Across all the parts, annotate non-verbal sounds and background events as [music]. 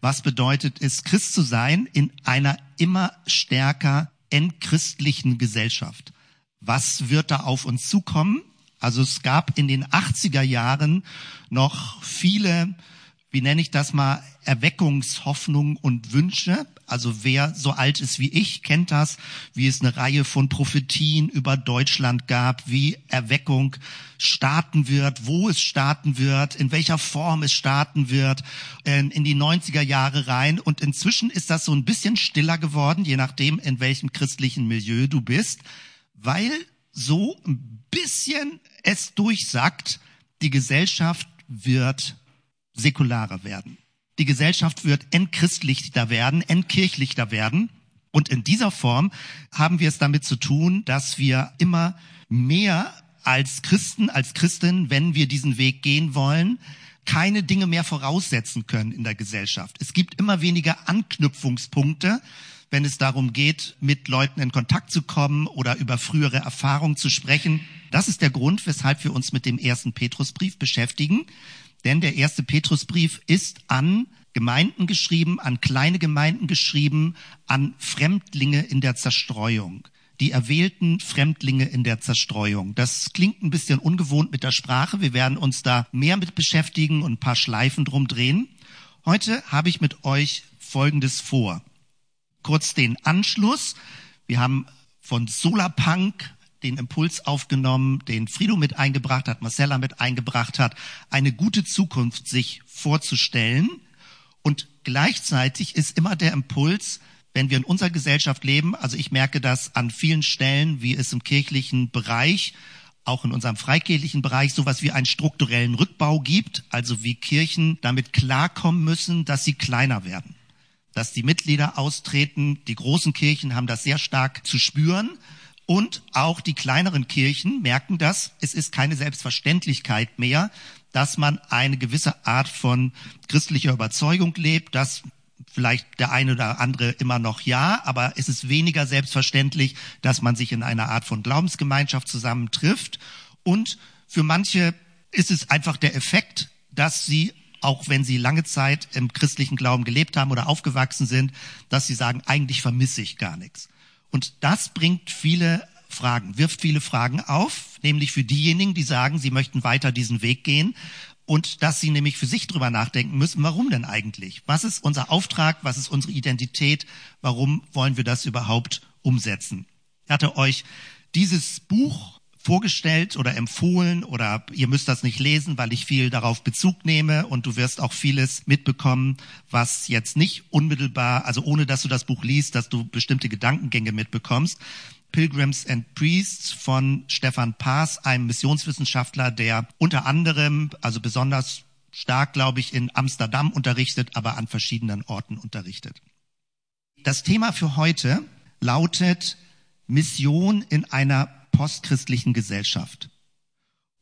Was bedeutet es, Christ zu sein in einer immer stärker entchristlichen Gesellschaft? Was wird da auf uns zukommen? Also es gab in den 80er Jahren noch viele, wie nenne ich das mal, Erweckungshoffnungen und Wünsche. Also wer so alt ist wie ich, kennt das, wie es eine Reihe von Prophetien über Deutschland gab, wie Erweckung starten wird, wo es starten wird, in welcher Form es starten wird, in die 90er Jahre rein. Und inzwischen ist das so ein bisschen stiller geworden, je nachdem, in welchem christlichen Milieu du bist, weil so ein bisschen es durchsagt, die Gesellschaft wird säkularer werden. Die Gesellschaft wird entchristlichter werden, entkirchlichter werden. Und in dieser Form haben wir es damit zu tun, dass wir immer mehr als Christen, als Christin, wenn wir diesen Weg gehen wollen, keine Dinge mehr voraussetzen können in der Gesellschaft. Es gibt immer weniger Anknüpfungspunkte, wenn es darum geht, mit Leuten in Kontakt zu kommen oder über frühere Erfahrungen zu sprechen. Das ist der Grund, weshalb wir uns mit dem ersten Petrusbrief beschäftigen. Denn der erste Petrusbrief ist an Gemeinden geschrieben, an kleine Gemeinden geschrieben, an Fremdlinge in der Zerstreuung. Die erwählten Fremdlinge in der Zerstreuung. Das klingt ein bisschen ungewohnt mit der Sprache. Wir werden uns da mehr mit beschäftigen und ein paar Schleifen drum drehen. Heute habe ich mit euch Folgendes vor. Kurz den Anschluss. Wir haben von Solarpunk den Impuls aufgenommen, den Frido mit eingebracht hat, Marcella mit eingebracht hat, eine gute Zukunft sich vorzustellen. Und gleichzeitig ist immer der Impuls, wenn wir in unserer Gesellschaft leben, also ich merke das an vielen Stellen, wie es im kirchlichen Bereich, auch in unserem freikirchlichen Bereich, sowas wie einen strukturellen Rückbau gibt, also wie Kirchen damit klarkommen müssen, dass sie kleiner werden. Dass die Mitglieder austreten, die großen Kirchen haben das sehr stark zu spüren und auch die kleineren Kirchen merken das. Es ist keine Selbstverständlichkeit mehr, dass man eine gewisse Art von christlicher Überzeugung lebt, dass vielleicht der eine oder andere immer noch ja, aber es ist weniger selbstverständlich, dass man sich in einer Art von Glaubensgemeinschaft zusammentrifft. Und für manche ist es einfach der Effekt, dass sie auch wenn sie lange Zeit im christlichen Glauben gelebt haben oder aufgewachsen sind, dass sie sagen, eigentlich vermisse ich gar nichts. Und das bringt viele Fragen, wirft viele Fragen auf, nämlich für diejenigen, die sagen, sie möchten weiter diesen Weg gehen und dass sie nämlich für sich drüber nachdenken müssen, warum denn eigentlich? Was ist unser Auftrag? Was ist unsere Identität? Warum wollen wir das überhaupt umsetzen? Ich hatte euch dieses Buch vorgestellt oder empfohlen oder ihr müsst das nicht lesen, weil ich viel darauf Bezug nehme und du wirst auch vieles mitbekommen, was jetzt nicht unmittelbar, also ohne dass du das Buch liest, dass du bestimmte Gedankengänge mitbekommst. Pilgrims and Priests von Stefan Paas, einem Missionswissenschaftler, der unter anderem, also besonders stark, glaube ich, in Amsterdam unterrichtet, aber an verschiedenen Orten unterrichtet. Das Thema für heute lautet Mission in einer postchristlichen Gesellschaft.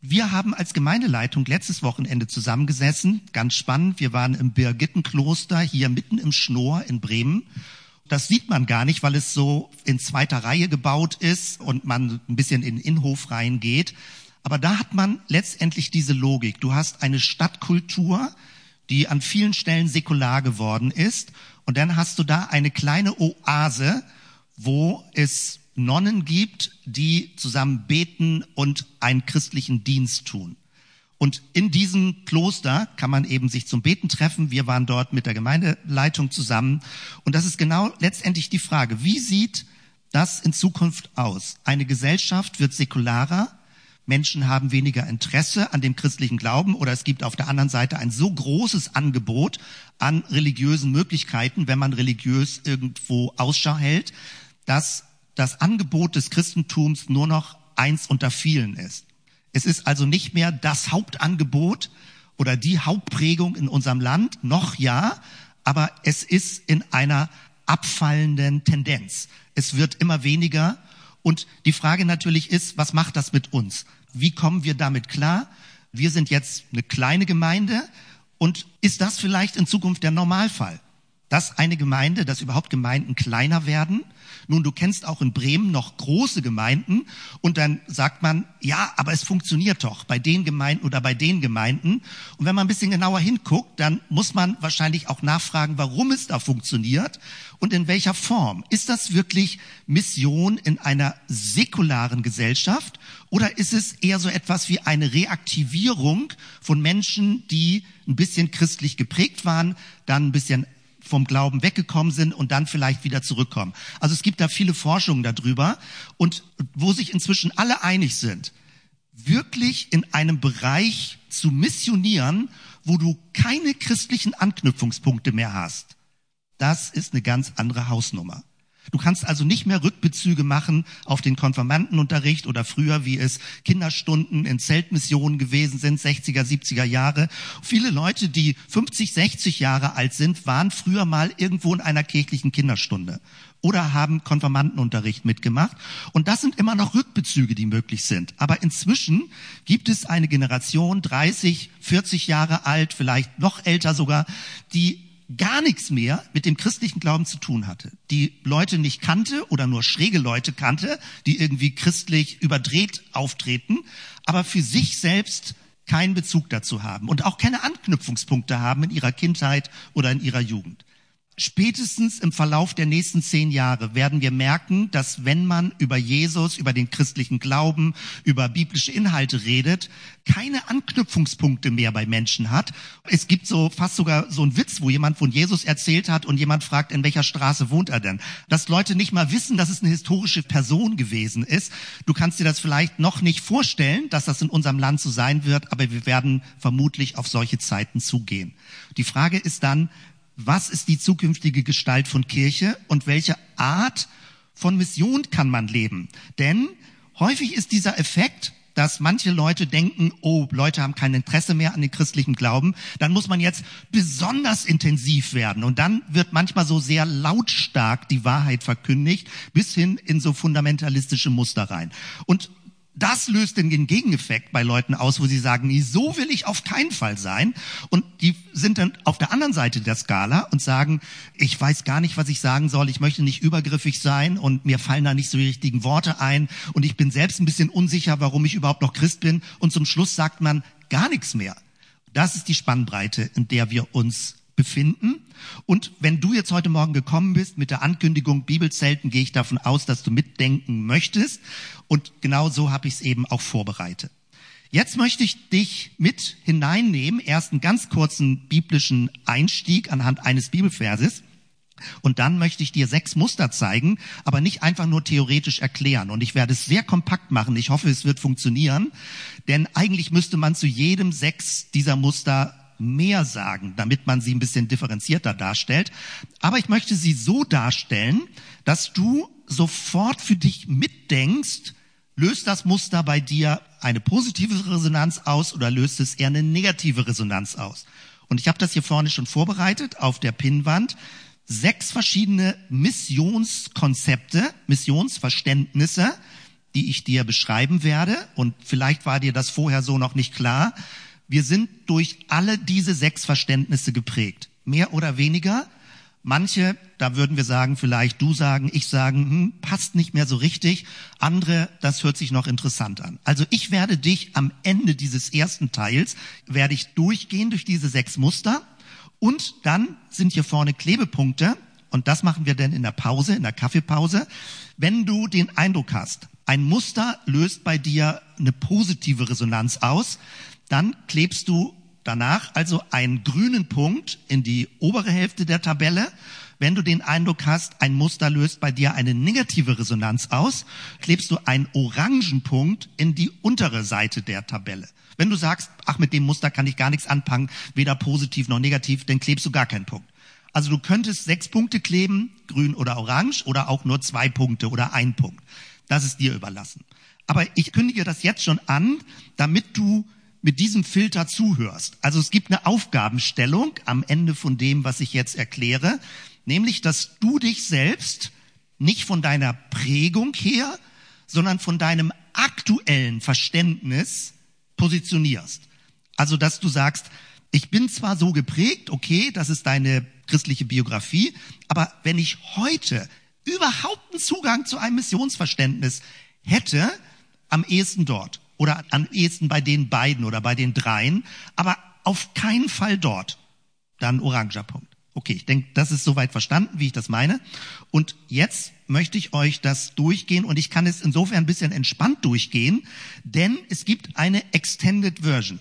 Wir haben als Gemeindeleitung letztes Wochenende zusammengesessen, ganz spannend. Wir waren im Birgittenkloster hier mitten im Schnur in Bremen. Das sieht man gar nicht, weil es so in zweiter Reihe gebaut ist und man ein bisschen in den Innenhof reingeht. Aber da hat man letztendlich diese Logik. Du hast eine Stadtkultur, die an vielen Stellen säkular geworden ist. Und dann hast du da eine kleine Oase, wo es Nonnen gibt, die zusammen beten und einen christlichen Dienst tun. Und in diesem Kloster kann man eben sich zum Beten treffen. Wir waren dort mit der Gemeindeleitung zusammen. Und das ist genau letztendlich die Frage, wie sieht das in Zukunft aus? Eine Gesellschaft wird säkularer. Menschen haben weniger Interesse an dem christlichen Glauben oder es gibt auf der anderen Seite ein so großes Angebot an religiösen Möglichkeiten, wenn man religiös irgendwo Ausschau hält, dass das Angebot des Christentums nur noch eins unter vielen ist. Es ist also nicht mehr das Hauptangebot oder die Hauptprägung in unserem Land, noch ja, aber es ist in einer abfallenden Tendenz. Es wird immer weniger und die Frage natürlich ist, was macht das mit uns? Wie kommen wir damit klar? Wir sind jetzt eine kleine Gemeinde und ist das vielleicht in Zukunft der Normalfall? Dass eine Gemeinde, dass überhaupt Gemeinden kleiner werden. Nun, du kennst auch in Bremen noch große Gemeinden und dann sagt man, ja, aber es funktioniert doch bei den Gemeinden oder bei den Gemeinden. Und wenn man ein bisschen genauer hinguckt, dann muss man wahrscheinlich auch nachfragen, warum es da funktioniert und in welcher Form. Ist das wirklich Mission in einer säkularen Gesellschaft oder ist es eher so etwas wie eine Reaktivierung von Menschen, die ein bisschen christlich geprägt waren, dann ein bisschen vom Glauben weggekommen sind und dann vielleicht wieder zurückkommen. Also es gibt da viele Forschungen darüber und wo sich inzwischen alle einig sind, wirklich in einem Bereich zu missionieren, wo du keine christlichen Anknüpfungspunkte mehr hast. Das ist eine ganz andere Hausnummer. Du kannst also nicht mehr Rückbezüge machen auf den Konfirmandenunterricht oder früher, wie es Kinderstunden in Zeltmissionen gewesen sind, 60er, 70er Jahre. Viele Leute, die 50, 60 Jahre alt sind, waren früher mal irgendwo in einer kirchlichen Kinderstunde oder haben Konfirmandenunterricht mitgemacht. Und das sind immer noch Rückbezüge, die möglich sind. Aber inzwischen gibt es eine Generation, 30, 40 Jahre alt, vielleicht noch älter sogar, die gar nichts mehr mit dem christlichen Glauben zu tun hatte, die Leute nicht kannte oder nur schräge Leute kannte, die irgendwie christlich überdreht auftreten, aber für sich selbst keinen Bezug dazu haben und auch keine Anknüpfungspunkte haben in ihrer Kindheit oder in ihrer Jugend. Spätestens im Verlauf der nächsten zehn Jahre werden wir merken, dass wenn man über Jesus, über den christlichen Glauben, über biblische Inhalte redet, keine Anknüpfungspunkte mehr bei Menschen hat. Es gibt so fast sogar so einen Witz, wo jemand von Jesus erzählt hat und jemand fragt, in welcher Straße wohnt er denn? Dass Leute nicht mal wissen, dass es eine historische Person gewesen ist. Du kannst dir das vielleicht noch nicht vorstellen, dass das in unserem Land so sein wird, aber wir werden vermutlich auf solche Zeiten zugehen. Die Frage ist dann, was ist die zukünftige Gestalt von Kirche und welche Art von Mission kann man leben. Denn häufig ist dieser Effekt, dass manche Leute denken, oh, Leute haben kein Interesse mehr an den christlichen Glauben, dann muss man jetzt besonders intensiv werden. Und dann wird manchmal so sehr lautstark die Wahrheit verkündigt, bis hin in so fundamentalistische Muster rein. Und das löst den Gegeneffekt bei Leuten aus, wo sie sagen, nee, so will ich auf keinen Fall sein. Und die sind dann auf der anderen Seite der Skala und sagen, ich weiß gar nicht, was ich sagen soll, ich möchte nicht übergriffig sein und mir fallen da nicht so die richtigen Worte ein und ich bin selbst ein bisschen unsicher, warum ich überhaupt noch Christ bin. Und zum Schluss sagt man gar nichts mehr. Das ist die Spannbreite, in der wir uns befinden. Und wenn du jetzt heute Morgen gekommen bist mit der Ankündigung Bibelzelten, gehe ich davon aus, dass du mitdenken möchtest. Und genau so habe ich es eben auch vorbereitet. Jetzt möchte ich dich mit hineinnehmen, erst einen ganz kurzen biblischen Einstieg anhand eines Bibelverses. Und dann möchte ich dir sechs Muster zeigen, aber nicht einfach nur theoretisch erklären. Und ich werde es sehr kompakt machen. Ich hoffe, es wird funktionieren. Denn eigentlich müsste man zu jedem sechs dieser Muster mehr sagen, damit man sie ein bisschen differenzierter darstellt. Aber ich möchte sie so darstellen, dass du sofort für dich mitdenkst, löst das Muster bei dir eine positive Resonanz aus oder löst es eher eine negative Resonanz aus? Und ich habe das hier vorne schon vorbereitet auf der Pinnwand. Sechs verschiedene Missionskonzepte, Missionsverständnisse, die ich dir beschreiben werde. Und vielleicht war dir das vorher so noch nicht klar. Wir sind durch alle diese sechs Verständnisse geprägt. Mehr oder weniger. Manche, da würden wir sagen, vielleicht du sagen, ich sagen, hm, passt nicht mehr so richtig. Andere, das hört sich noch interessant an. Also ich werde dich am Ende dieses ersten Teils, werde ich durchgehen durch diese sechs Muster. Und dann sind hier vorne Klebepunkte. Und das machen wir dann in der Pause, in der Kaffeepause. Wenn du den Eindruck hast, ein Muster löst bei dir eine positive Resonanz aus, dann klebst du danach also einen grünen Punkt in die obere Hälfte der Tabelle. Wenn du den Eindruck hast, ein Muster löst bei dir eine negative Resonanz aus, klebst du einen orangen Punkt in die untere Seite der Tabelle. Wenn du sagst, ach, mit dem Muster kann ich gar nichts anfangen, weder positiv noch negativ, dann klebst du gar keinen Punkt. Also du könntest sechs Punkte kleben, grün oder orange, oder auch nur zwei Punkte oder ein Punkt. Das ist dir überlassen. Aber ich kündige das jetzt schon an, damit du mit diesem Filter zuhörst. Also es gibt eine Aufgabenstellung am Ende von dem, was ich jetzt erkläre, nämlich, dass du dich selbst nicht von deiner Prägung her, sondern von deinem aktuellen Verständnis positionierst. Also, dass du sagst, ich bin zwar so geprägt, okay, das ist deine christliche Biografie. Aber wenn ich heute überhaupt einen Zugang zu einem Missionsverständnis hätte, am ehesten dort oder am ehesten bei den beiden oder bei den dreien, aber auf keinen Fall dort. Dann oranger Punkt. Okay, ich denke, das ist soweit verstanden, wie ich das meine. Und jetzt möchte ich euch das durchgehen und ich kann es insofern ein bisschen entspannt durchgehen, denn es gibt eine Extended Version.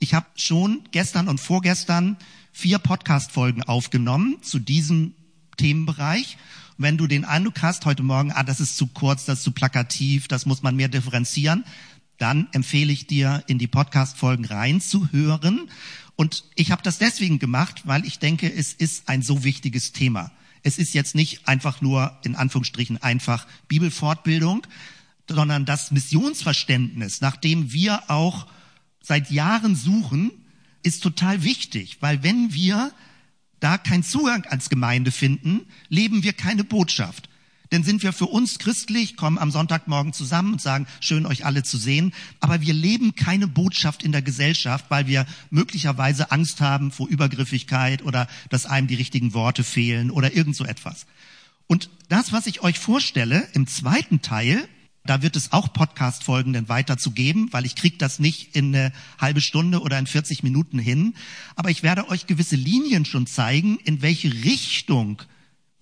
Ich habe schon gestern und vorgestern vier Podcast-Folgen aufgenommen zu diesem Themenbereich. wenn du den Eindruck hast heute Morgen, ah, das ist zu kurz, das ist zu plakativ, das muss man mehr differenzieren, dann empfehle ich dir, in die Podcast-Folgen reinzuhören. Und ich habe das deswegen gemacht, weil ich denke, es ist ein so wichtiges Thema. Es ist jetzt nicht einfach nur, in Anführungsstrichen, einfach Bibelfortbildung, sondern das Missionsverständnis, nach dem wir auch seit Jahren suchen, ist total wichtig, weil wenn wir da keinen Zugang als Gemeinde finden, leben wir keine Botschaft. Denn sind wir für uns christlich, kommen am Sonntagmorgen zusammen und sagen, schön euch alle zu sehen, aber wir leben keine Botschaft in der Gesellschaft, weil wir möglicherweise Angst haben vor Übergriffigkeit oder dass einem die richtigen Worte fehlen oder irgend so etwas. Und das, was ich euch vorstelle im zweiten Teil, da wird es auch Podcast-Folgen dann weiter weil ich krieg das nicht in eine halbe Stunde oder in 40 Minuten hin. Aber ich werde euch gewisse Linien schon zeigen, in welche Richtung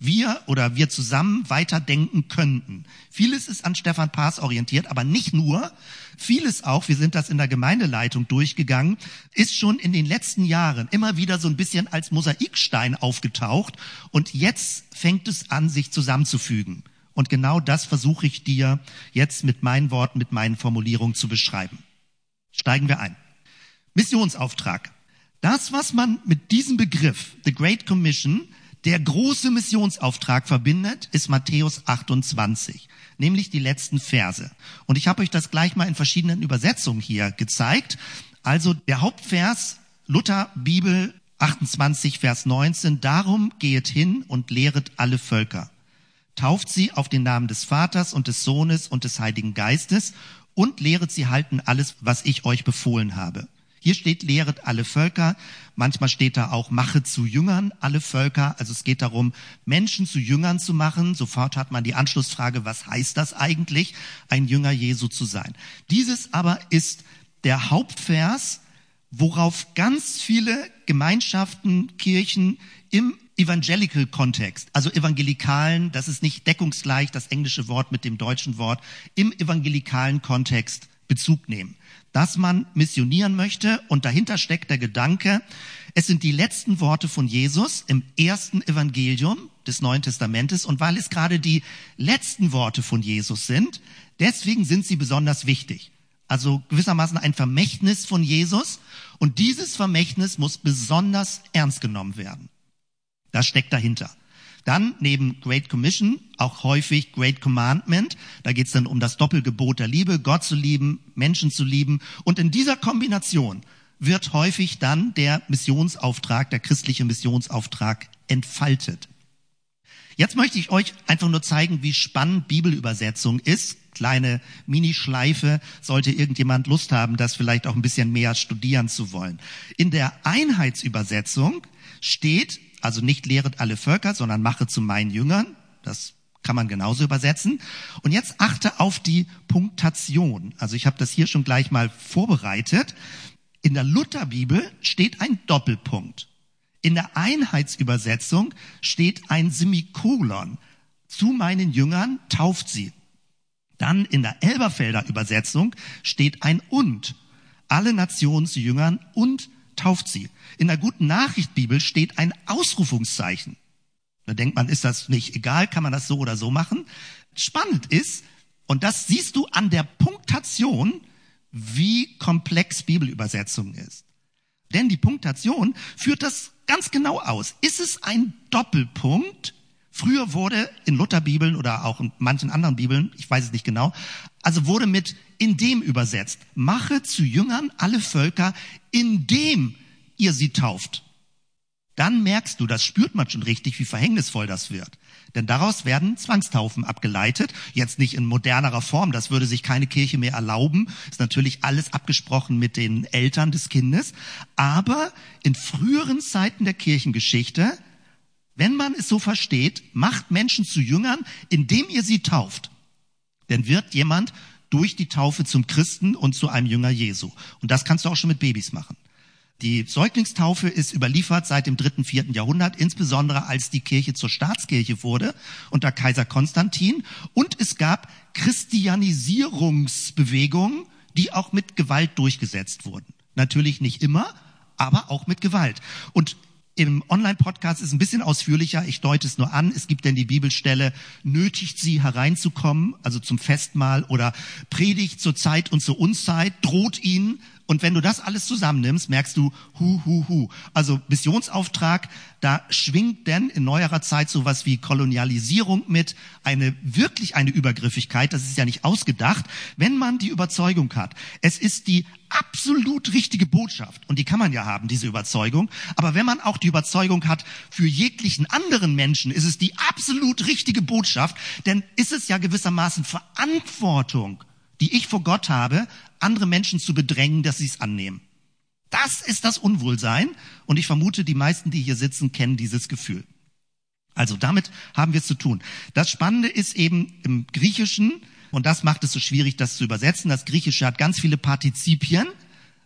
wir oder wir zusammen weiterdenken könnten. Vieles ist an Stefan Paas orientiert, aber nicht nur. Vieles auch, wir sind das in der Gemeindeleitung durchgegangen, ist schon in den letzten Jahren immer wieder so ein bisschen als Mosaikstein aufgetaucht und jetzt fängt es an, sich zusammenzufügen. Und genau das versuche ich dir jetzt mit meinen Worten, mit meinen Formulierungen zu beschreiben. Steigen wir ein. Missionsauftrag. Das, was man mit diesem Begriff, The Great Commission, der große Missionsauftrag verbindet, ist Matthäus 28, nämlich die letzten Verse. Und ich habe euch das gleich mal in verschiedenen Übersetzungen hier gezeigt. Also der Hauptvers Luther Bibel 28, Vers 19, darum gehet hin und lehret alle Völker. Tauft sie auf den Namen des Vaters und des Sohnes und des Heiligen Geistes und lehret sie halten alles, was ich euch befohlen habe. Hier steht, lehret alle Völker. Manchmal steht da auch, mache zu Jüngern alle Völker. Also es geht darum, Menschen zu Jüngern zu machen. Sofort hat man die Anschlussfrage, was heißt das eigentlich, ein Jünger Jesu zu sein? Dieses aber ist der Hauptvers, worauf ganz viele Gemeinschaften, Kirchen im Evangelical-Kontext, also evangelikalen, das ist nicht deckungsgleich das englische Wort mit dem deutschen Wort, im evangelikalen Kontext Bezug nehmen dass man missionieren möchte und dahinter steckt der Gedanke, es sind die letzten Worte von Jesus im ersten Evangelium des Neuen Testamentes und weil es gerade die letzten Worte von Jesus sind, deswegen sind sie besonders wichtig. Also gewissermaßen ein Vermächtnis von Jesus und dieses Vermächtnis muss besonders ernst genommen werden. Das steckt dahinter. Dann neben Great Commission auch häufig Great Commandment. Da geht es dann um das Doppelgebot der Liebe, Gott zu lieben, Menschen zu lieben. Und in dieser Kombination wird häufig dann der Missionsauftrag, der christliche Missionsauftrag entfaltet. Jetzt möchte ich euch einfach nur zeigen, wie spannend Bibelübersetzung ist. Kleine Minischleife, sollte irgendjemand Lust haben, das vielleicht auch ein bisschen mehr studieren zu wollen. In der Einheitsübersetzung steht also nicht lehret alle Völker, sondern mache zu meinen Jüngern. Das kann man genauso übersetzen. Und jetzt achte auf die Punktation. Also ich habe das hier schon gleich mal vorbereitet. In der Lutherbibel steht ein Doppelpunkt. In der Einheitsübersetzung steht ein Semikolon. Zu meinen Jüngern tauft sie. Dann in der Elberfelder Übersetzung steht ein und. Alle Nationen zu Jüngern und tauft sie. In der guten Nachricht Bibel steht ein Ausrufungszeichen. Da denkt man, ist das nicht egal, kann man das so oder so machen? Spannend ist, und das siehst du an der Punktation, wie komplex Bibelübersetzung ist. Denn die Punktation führt das ganz genau aus. Ist es ein Doppelpunkt? Früher wurde in Lutherbibeln oder auch in manchen anderen Bibeln, ich weiß es nicht genau, also wurde mit in dem übersetzt. Mache zu Jüngern alle Völker, indem ihr sie tauft. Dann merkst du, das spürt man schon richtig, wie verhängnisvoll das wird. Denn daraus werden Zwangstaufen abgeleitet. Jetzt nicht in modernerer Form, das würde sich keine Kirche mehr erlauben. Ist natürlich alles abgesprochen mit den Eltern des Kindes. Aber in früheren Zeiten der Kirchengeschichte wenn man es so versteht, macht Menschen zu Jüngern, indem ihr sie tauft. Denn wird jemand durch die Taufe zum Christen und zu einem Jünger Jesu. Und das kannst du auch schon mit Babys machen. Die Säuglingstaufe ist überliefert seit dem dritten, vierten Jahrhundert, insbesondere als die Kirche zur Staatskirche wurde unter Kaiser Konstantin. Und es gab Christianisierungsbewegungen, die auch mit Gewalt durchgesetzt wurden. Natürlich nicht immer, aber auch mit Gewalt. Und im Online-Podcast ist ein bisschen ausführlicher. Ich deute es nur an. Es gibt denn die Bibelstelle, nötigt sie hereinzukommen, also zum Festmahl oder predigt zur Zeit und zur Unzeit, droht ihnen und wenn du das alles zusammennimmst, merkst du, hu, hu, hu. Also Missionsauftrag, da schwingt denn in neuerer Zeit sowas wie Kolonialisierung mit, eine, wirklich eine Übergriffigkeit, das ist ja nicht ausgedacht. Wenn man die Überzeugung hat, es ist die absolut richtige Botschaft, und die kann man ja haben, diese Überzeugung, aber wenn man auch die Überzeugung hat, für jeglichen anderen Menschen ist es die absolut richtige Botschaft, denn ist es ja gewissermaßen Verantwortung, die ich vor Gott habe, andere Menschen zu bedrängen, dass sie es annehmen. Das ist das Unwohlsein. Und ich vermute, die meisten, die hier sitzen, kennen dieses Gefühl. Also damit haben wir es zu tun. Das Spannende ist eben im Griechischen, und das macht es so schwierig, das zu übersetzen. Das Griechische hat ganz viele Partizipien.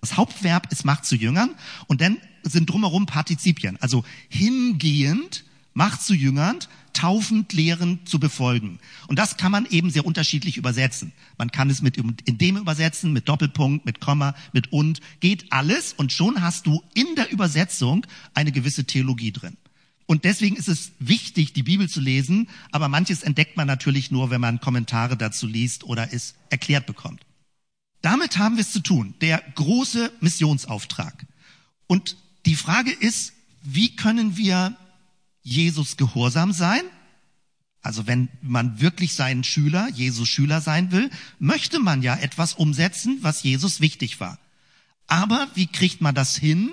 Das Hauptverb ist Macht zu Jüngern. Und dann sind drumherum Partizipien. Also hingehend, Macht zu Jüngern, taufend, lehrend zu befolgen. Und das kann man eben sehr unterschiedlich übersetzen. Man kann es mit in dem übersetzen, mit Doppelpunkt, mit Komma, mit und, geht alles und schon hast du in der Übersetzung eine gewisse Theologie drin. Und deswegen ist es wichtig, die Bibel zu lesen, aber manches entdeckt man natürlich nur, wenn man Kommentare dazu liest oder es erklärt bekommt. Damit haben wir es zu tun, der große Missionsauftrag. Und die Frage ist, wie können wir Jesus gehorsam sein. Also wenn man wirklich sein Schüler, Jesus Schüler sein will, möchte man ja etwas umsetzen, was Jesus wichtig war. Aber wie kriegt man das hin,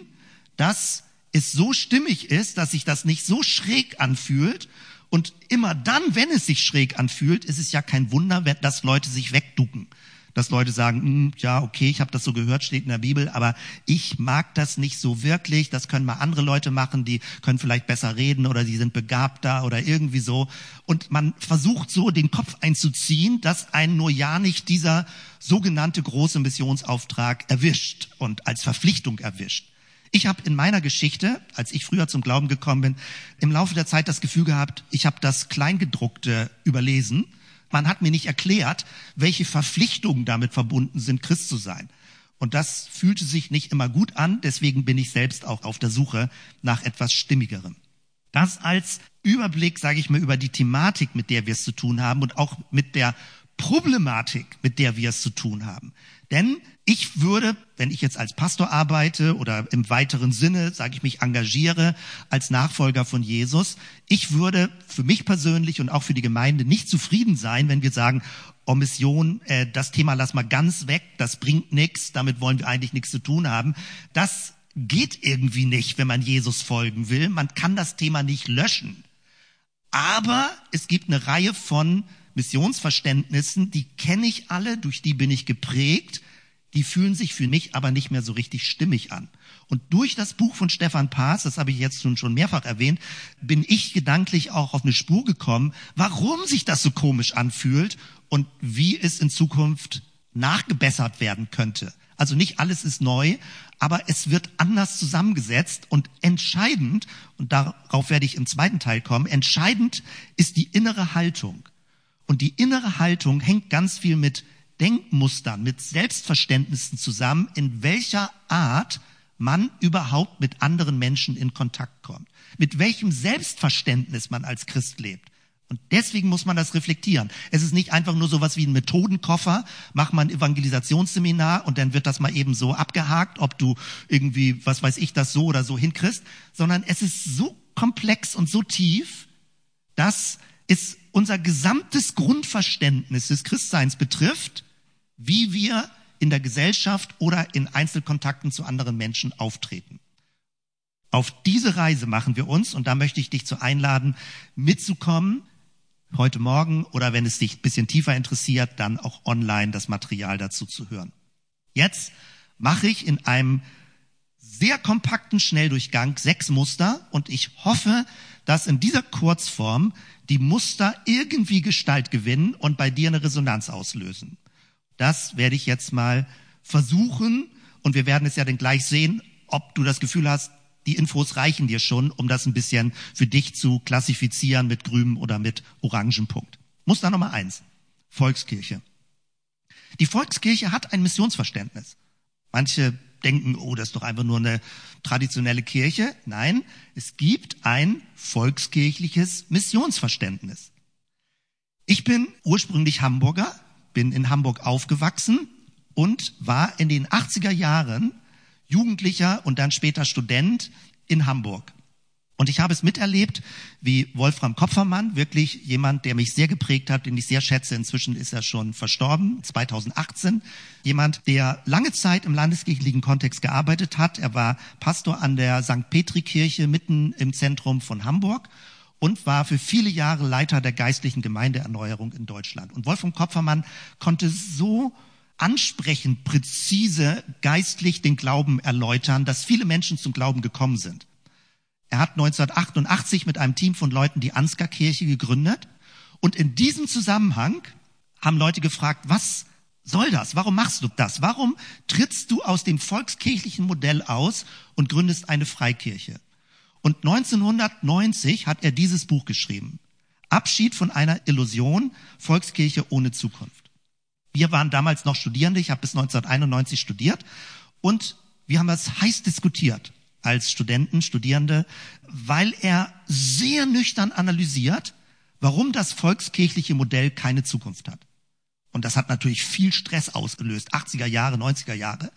dass es so stimmig ist, dass sich das nicht so schräg anfühlt und immer dann, wenn es sich schräg anfühlt, ist es ja kein Wunder, dass Leute sich wegducken dass Leute sagen, hm, ja, okay, ich habe das so gehört, steht in der Bibel, aber ich mag das nicht so wirklich. Das können mal andere Leute machen, die können vielleicht besser reden oder die sind begabter oder irgendwie so. Und man versucht so den Kopf einzuziehen, dass einen nur ja nicht dieser sogenannte große Missionsauftrag erwischt und als Verpflichtung erwischt. Ich habe in meiner Geschichte, als ich früher zum Glauben gekommen bin, im Laufe der Zeit das Gefühl gehabt, ich habe das Kleingedruckte überlesen man hat mir nicht erklärt, welche Verpflichtungen damit verbunden sind, Christ zu sein. Und das fühlte sich nicht immer gut an, deswegen bin ich selbst auch auf der Suche nach etwas Stimmigerem. Das als Überblick, sage ich mal, über die Thematik, mit der wir es zu tun haben und auch mit der Problematik, mit der wir es zu tun haben. Denn ich würde, wenn ich jetzt als Pastor arbeite oder im weiteren Sinne, sage ich mich, engagiere als Nachfolger von Jesus, ich würde für mich persönlich und auch für die Gemeinde nicht zufrieden sein, wenn wir sagen, oh Mission, äh, das Thema lass mal ganz weg, das bringt nichts, damit wollen wir eigentlich nichts zu tun haben. Das geht irgendwie nicht, wenn man Jesus folgen will. Man kann das Thema nicht löschen. Aber es gibt eine Reihe von Missionsverständnissen, die kenne ich alle, durch die bin ich geprägt, die fühlen sich für mich aber nicht mehr so richtig stimmig an. Und durch das Buch von Stefan Paas, das habe ich jetzt schon mehrfach erwähnt, bin ich gedanklich auch auf eine Spur gekommen, warum sich das so komisch anfühlt und wie es in Zukunft nachgebessert werden könnte. Also nicht alles ist neu, aber es wird anders zusammengesetzt und entscheidend, und darauf werde ich im zweiten Teil kommen, entscheidend ist die innere Haltung. Und die innere Haltung hängt ganz viel mit Denkmustern, mit Selbstverständnissen zusammen, in welcher Art man überhaupt mit anderen Menschen in Kontakt kommt. Mit welchem Selbstverständnis man als Christ lebt. Und deswegen muss man das reflektieren. Es ist nicht einfach nur sowas wie ein Methodenkoffer, mach mal ein Evangelisationsseminar und dann wird das mal eben so abgehakt, ob du irgendwie, was weiß ich, das so oder so hinkriegst, sondern es ist so komplex und so tief, dass es unser gesamtes Grundverständnis des Christseins betrifft, wie wir in der Gesellschaft oder in Einzelkontakten zu anderen Menschen auftreten. Auf diese Reise machen wir uns und da möchte ich dich zu einladen, mitzukommen, heute Morgen oder wenn es dich ein bisschen tiefer interessiert, dann auch online das Material dazu zu hören. Jetzt mache ich in einem sehr kompakten Schnelldurchgang sechs Muster und ich hoffe, dass in dieser Kurzform die Muster irgendwie Gestalt gewinnen und bei dir eine Resonanz auslösen. Das werde ich jetzt mal versuchen und wir werden es ja dann gleich sehen, ob du das Gefühl hast, die Infos reichen dir schon, um das ein bisschen für dich zu klassifizieren mit grünem oder mit orangen Punkt. Muster Nummer eins. Volkskirche. Die Volkskirche hat ein Missionsverständnis. Manche denken, oh, das ist doch einfach nur eine traditionelle Kirche. Nein, es gibt ein volkskirchliches Missionsverständnis. Ich bin ursprünglich Hamburger, bin in Hamburg aufgewachsen und war in den 80er Jahren Jugendlicher und dann später Student in Hamburg. Und ich habe es miterlebt, wie Wolfram Kopfermann, wirklich jemand, der mich sehr geprägt hat, den ich sehr schätze. Inzwischen ist er schon verstorben, 2018. Jemand, der lange Zeit im landeskirchlichen Kontext gearbeitet hat. Er war Pastor an der St. Petri-Kirche mitten im Zentrum von Hamburg und war für viele Jahre Leiter der geistlichen Gemeindeerneuerung in Deutschland. Und Wolfram Kopfermann konnte so ansprechend, präzise, geistlich den Glauben erläutern, dass viele Menschen zum Glauben gekommen sind. Er hat 1988 mit einem Team von Leuten die Ansgar-Kirche gegründet. Und in diesem Zusammenhang haben Leute gefragt, was soll das? Warum machst du das? Warum trittst du aus dem volkskirchlichen Modell aus und gründest eine Freikirche? Und 1990 hat er dieses Buch geschrieben. Abschied von einer Illusion, Volkskirche ohne Zukunft. Wir waren damals noch Studierende, ich habe bis 1991 studiert und wir haben das heiß diskutiert als Studenten, Studierende, weil er sehr nüchtern analysiert, warum das volkskirchliche Modell keine Zukunft hat. Und das hat natürlich viel Stress ausgelöst, 80er Jahre, 90er Jahre.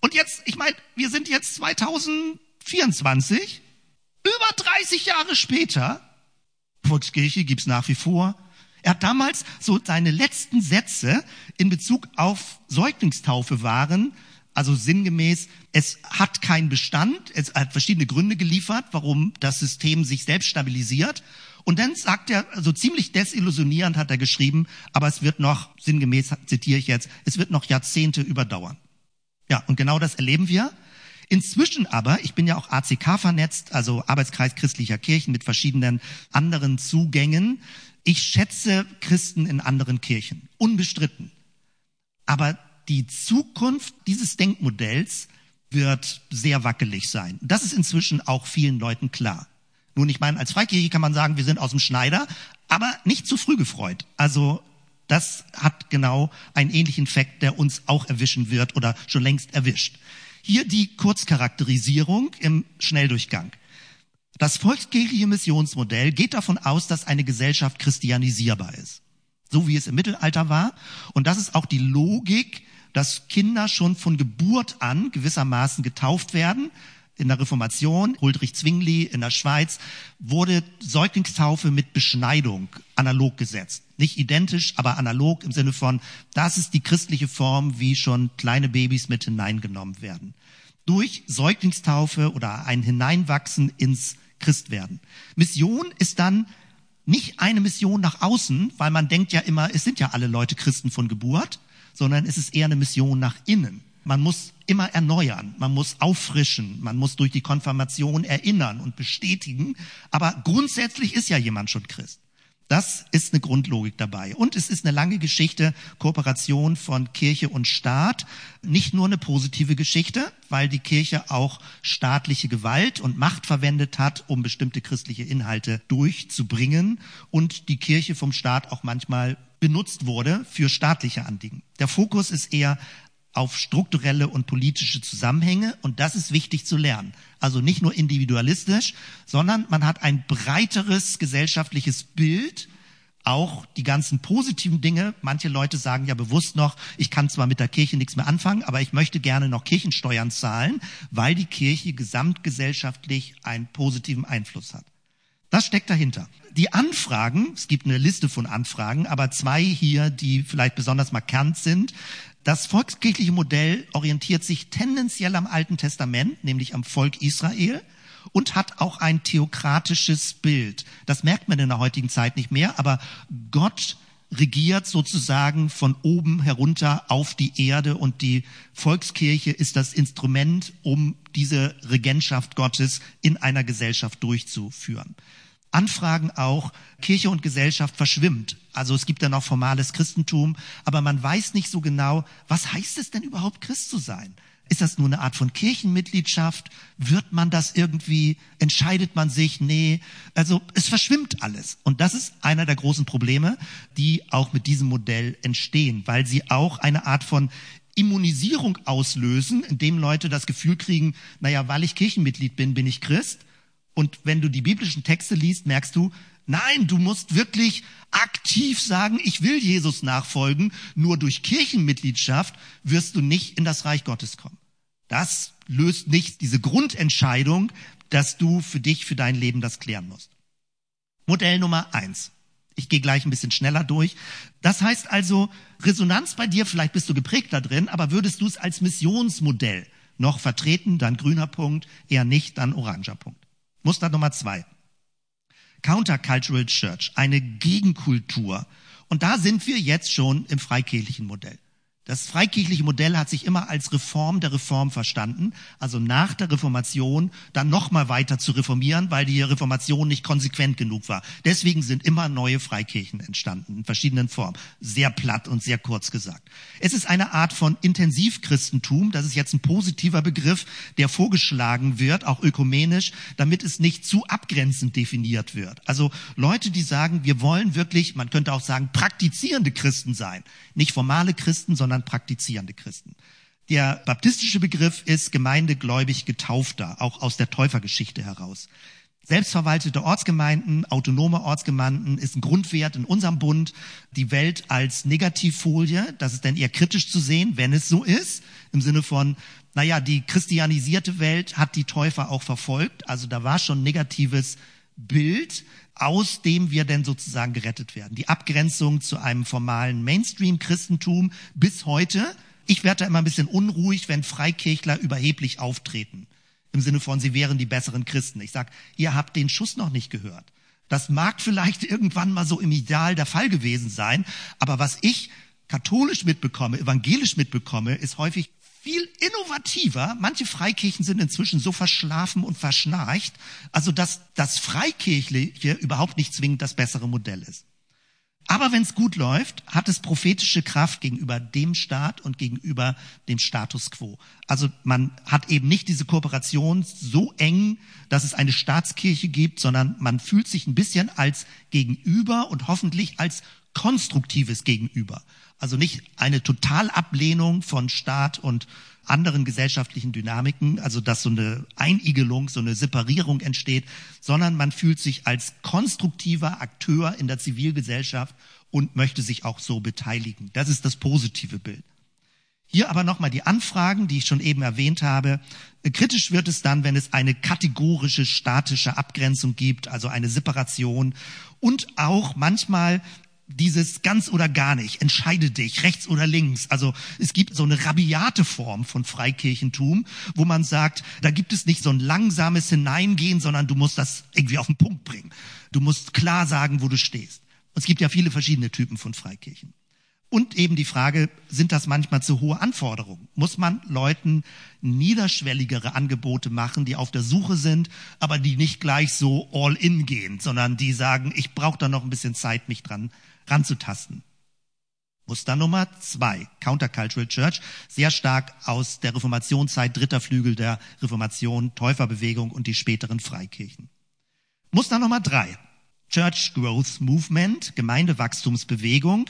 Und jetzt, ich meine, wir sind jetzt 2024, über 30 Jahre später, Volkskirche gibt's nach wie vor. Er hat damals so seine letzten Sätze in Bezug auf Säuglingstaufe waren, also sinngemäß, es hat keinen Bestand, es hat verschiedene Gründe geliefert, warum das System sich selbst stabilisiert. Und dann sagt er, so also ziemlich desillusionierend hat er geschrieben, aber es wird noch, sinngemäß zitiere ich jetzt, es wird noch Jahrzehnte überdauern. Ja, und genau das erleben wir. Inzwischen aber, ich bin ja auch ACK vernetzt, also Arbeitskreis christlicher Kirchen mit verschiedenen anderen Zugängen. Ich schätze Christen in anderen Kirchen, unbestritten. Aber die Zukunft dieses Denkmodells wird sehr wackelig sein. Das ist inzwischen auch vielen Leuten klar. Nun, ich meine, als Freikirche kann man sagen, wir sind aus dem Schneider, aber nicht zu früh gefreut. Also das hat genau einen ähnlichen Fakt, der uns auch erwischen wird oder schon längst erwischt. Hier die Kurzcharakterisierung im Schnelldurchgang. Das volkskirchliche Missionsmodell geht davon aus, dass eine Gesellschaft christianisierbar ist. So wie es im Mittelalter war. Und das ist auch die Logik dass Kinder schon von Geburt an gewissermaßen getauft werden. In der Reformation, Huldrych Zwingli in der Schweiz, wurde Säuglingstaufe mit Beschneidung analog gesetzt. Nicht identisch, aber analog im Sinne von, das ist die christliche Form, wie schon kleine Babys mit hineingenommen werden. Durch Säuglingstaufe oder ein Hineinwachsen ins Christwerden. Mission ist dann nicht eine Mission nach außen, weil man denkt ja immer, es sind ja alle Leute Christen von Geburt, sondern es ist eher eine Mission nach innen. Man muss immer erneuern, man muss auffrischen, man muss durch die Konfirmation erinnern und bestätigen. Aber grundsätzlich ist ja jemand schon Christ. Das ist eine Grundlogik dabei. Und es ist eine lange Geschichte, Kooperation von Kirche und Staat. Nicht nur eine positive Geschichte, weil die Kirche auch staatliche Gewalt und Macht verwendet hat, um bestimmte christliche Inhalte durchzubringen und die Kirche vom Staat auch manchmal benutzt wurde für staatliche Anliegen. Der Fokus ist eher auf strukturelle und politische Zusammenhänge und das ist wichtig zu lernen. Also nicht nur individualistisch, sondern man hat ein breiteres gesellschaftliches Bild, auch die ganzen positiven Dinge. Manche Leute sagen ja bewusst noch, ich kann zwar mit der Kirche nichts mehr anfangen, aber ich möchte gerne noch Kirchensteuern zahlen, weil die Kirche gesamtgesellschaftlich einen positiven Einfluss hat. Das steckt dahinter. Die Anfragen, es gibt eine Liste von Anfragen, aber zwei hier, die vielleicht besonders markant sind. Das volkskirchliche Modell orientiert sich tendenziell am Alten Testament, nämlich am Volk Israel und hat auch ein theokratisches Bild. Das merkt man in der heutigen Zeit nicht mehr, aber Gott regiert sozusagen von oben herunter auf die Erde und die Volkskirche ist das Instrument, um diese Regentschaft Gottes in einer Gesellschaft durchzuführen. Anfragen auch, Kirche und Gesellschaft verschwimmt. Also es gibt dann auch formales Christentum, aber man weiß nicht so genau, was heißt es denn überhaupt, Christ zu sein? Ist das nur eine Art von Kirchenmitgliedschaft? Wird man das irgendwie, entscheidet man sich? Nee. Also es verschwimmt alles. Und das ist einer der großen Probleme, die auch mit diesem Modell entstehen, weil sie auch eine Art von Immunisierung auslösen, indem Leute das Gefühl kriegen, naja, weil ich Kirchenmitglied bin, bin ich Christ. Und wenn du die biblischen Texte liest, merkst du, nein, du musst wirklich aktiv sagen, ich will Jesus nachfolgen. Nur durch Kirchenmitgliedschaft wirst du nicht in das Reich Gottes kommen. Das löst nicht diese Grundentscheidung, dass du für dich, für dein Leben das klären musst. Modell Nummer eins. Ich gehe gleich ein bisschen schneller durch. Das heißt also, Resonanz bei dir, vielleicht bist du geprägt da drin, aber würdest du es als Missionsmodell noch vertreten, dann grüner Punkt, eher nicht, dann oranger Punkt. Muster Nummer zwei. Countercultural Church, eine Gegenkultur. Und da sind wir jetzt schon im freikirchlichen Modell. Das freikirchliche Modell hat sich immer als Reform der Reform verstanden, also nach der Reformation dann nochmal weiter zu reformieren, weil die Reformation nicht konsequent genug war. Deswegen sind immer neue Freikirchen entstanden, in verschiedenen Formen. Sehr platt und sehr kurz gesagt. Es ist eine Art von Intensivchristentum, das ist jetzt ein positiver Begriff, der vorgeschlagen wird, auch ökumenisch, damit es nicht zu abgrenzend definiert wird. Also Leute, die sagen, wir wollen wirklich, man könnte auch sagen, praktizierende Christen sein. Nicht formale Christen, sondern sondern praktizierende Christen. Der baptistische Begriff ist gemeindegläubig getaufter, auch aus der Täufergeschichte heraus. Selbstverwaltete Ortsgemeinden, autonome Ortsgemeinden ist ein Grundwert in unserem Bund. Die Welt als Negativfolie, das ist dann eher kritisch zu sehen, wenn es so ist, im Sinne von, naja, die christianisierte Welt hat die Täufer auch verfolgt, also da war schon negatives Bild, aus dem wir denn sozusagen gerettet werden. Die Abgrenzung zu einem formalen Mainstream-Christentum bis heute. Ich werde da immer ein bisschen unruhig, wenn Freikirchler überheblich auftreten. Im Sinne von, sie wären die besseren Christen. Ich sag, ihr habt den Schuss noch nicht gehört. Das mag vielleicht [laughs] irgendwann mal so im Ideal der Fall gewesen sein, aber was ich katholisch mitbekomme, evangelisch mitbekomme, ist häufig viel innovativer. Manche Freikirchen sind inzwischen so verschlafen und verschnarcht, also dass das Freikirchliche überhaupt nicht zwingend das bessere Modell ist. Aber wenn es gut läuft, hat es prophetische Kraft gegenüber dem Staat und gegenüber dem Status quo. Also man hat eben nicht diese Kooperation so eng, dass es eine Staatskirche gibt, sondern man fühlt sich ein bisschen als Gegenüber und hoffentlich als konstruktives Gegenüber. Also nicht eine Totalablehnung von Staat und anderen gesellschaftlichen Dynamiken, also dass so eine Einigelung, so eine Separierung entsteht, sondern man fühlt sich als konstruktiver Akteur in der Zivilgesellschaft und möchte sich auch so beteiligen. Das ist das positive Bild. Hier aber nochmal die Anfragen, die ich schon eben erwähnt habe. Kritisch wird es dann, wenn es eine kategorische statische Abgrenzung gibt, also eine Separation und auch manchmal dieses ganz oder gar nicht, entscheide dich, rechts oder links. Also es gibt so eine rabiate Form von Freikirchentum, wo man sagt, da gibt es nicht so ein langsames Hineingehen, sondern du musst das irgendwie auf den Punkt bringen. Du musst klar sagen, wo du stehst. Und es gibt ja viele verschiedene Typen von Freikirchen. Und eben die Frage, sind das manchmal zu hohe Anforderungen? Muss man Leuten niederschwelligere Angebote machen, die auf der Suche sind, aber die nicht gleich so all in gehen, sondern die sagen, ich brauche da noch ein bisschen Zeit, mich dran ranzutasten. Muster Nummer zwei, Countercultural Church, sehr stark aus der Reformationszeit, dritter Flügel der Reformation, Täuferbewegung und die späteren Freikirchen. Muster Nummer drei, Church Growth Movement, Gemeindewachstumsbewegung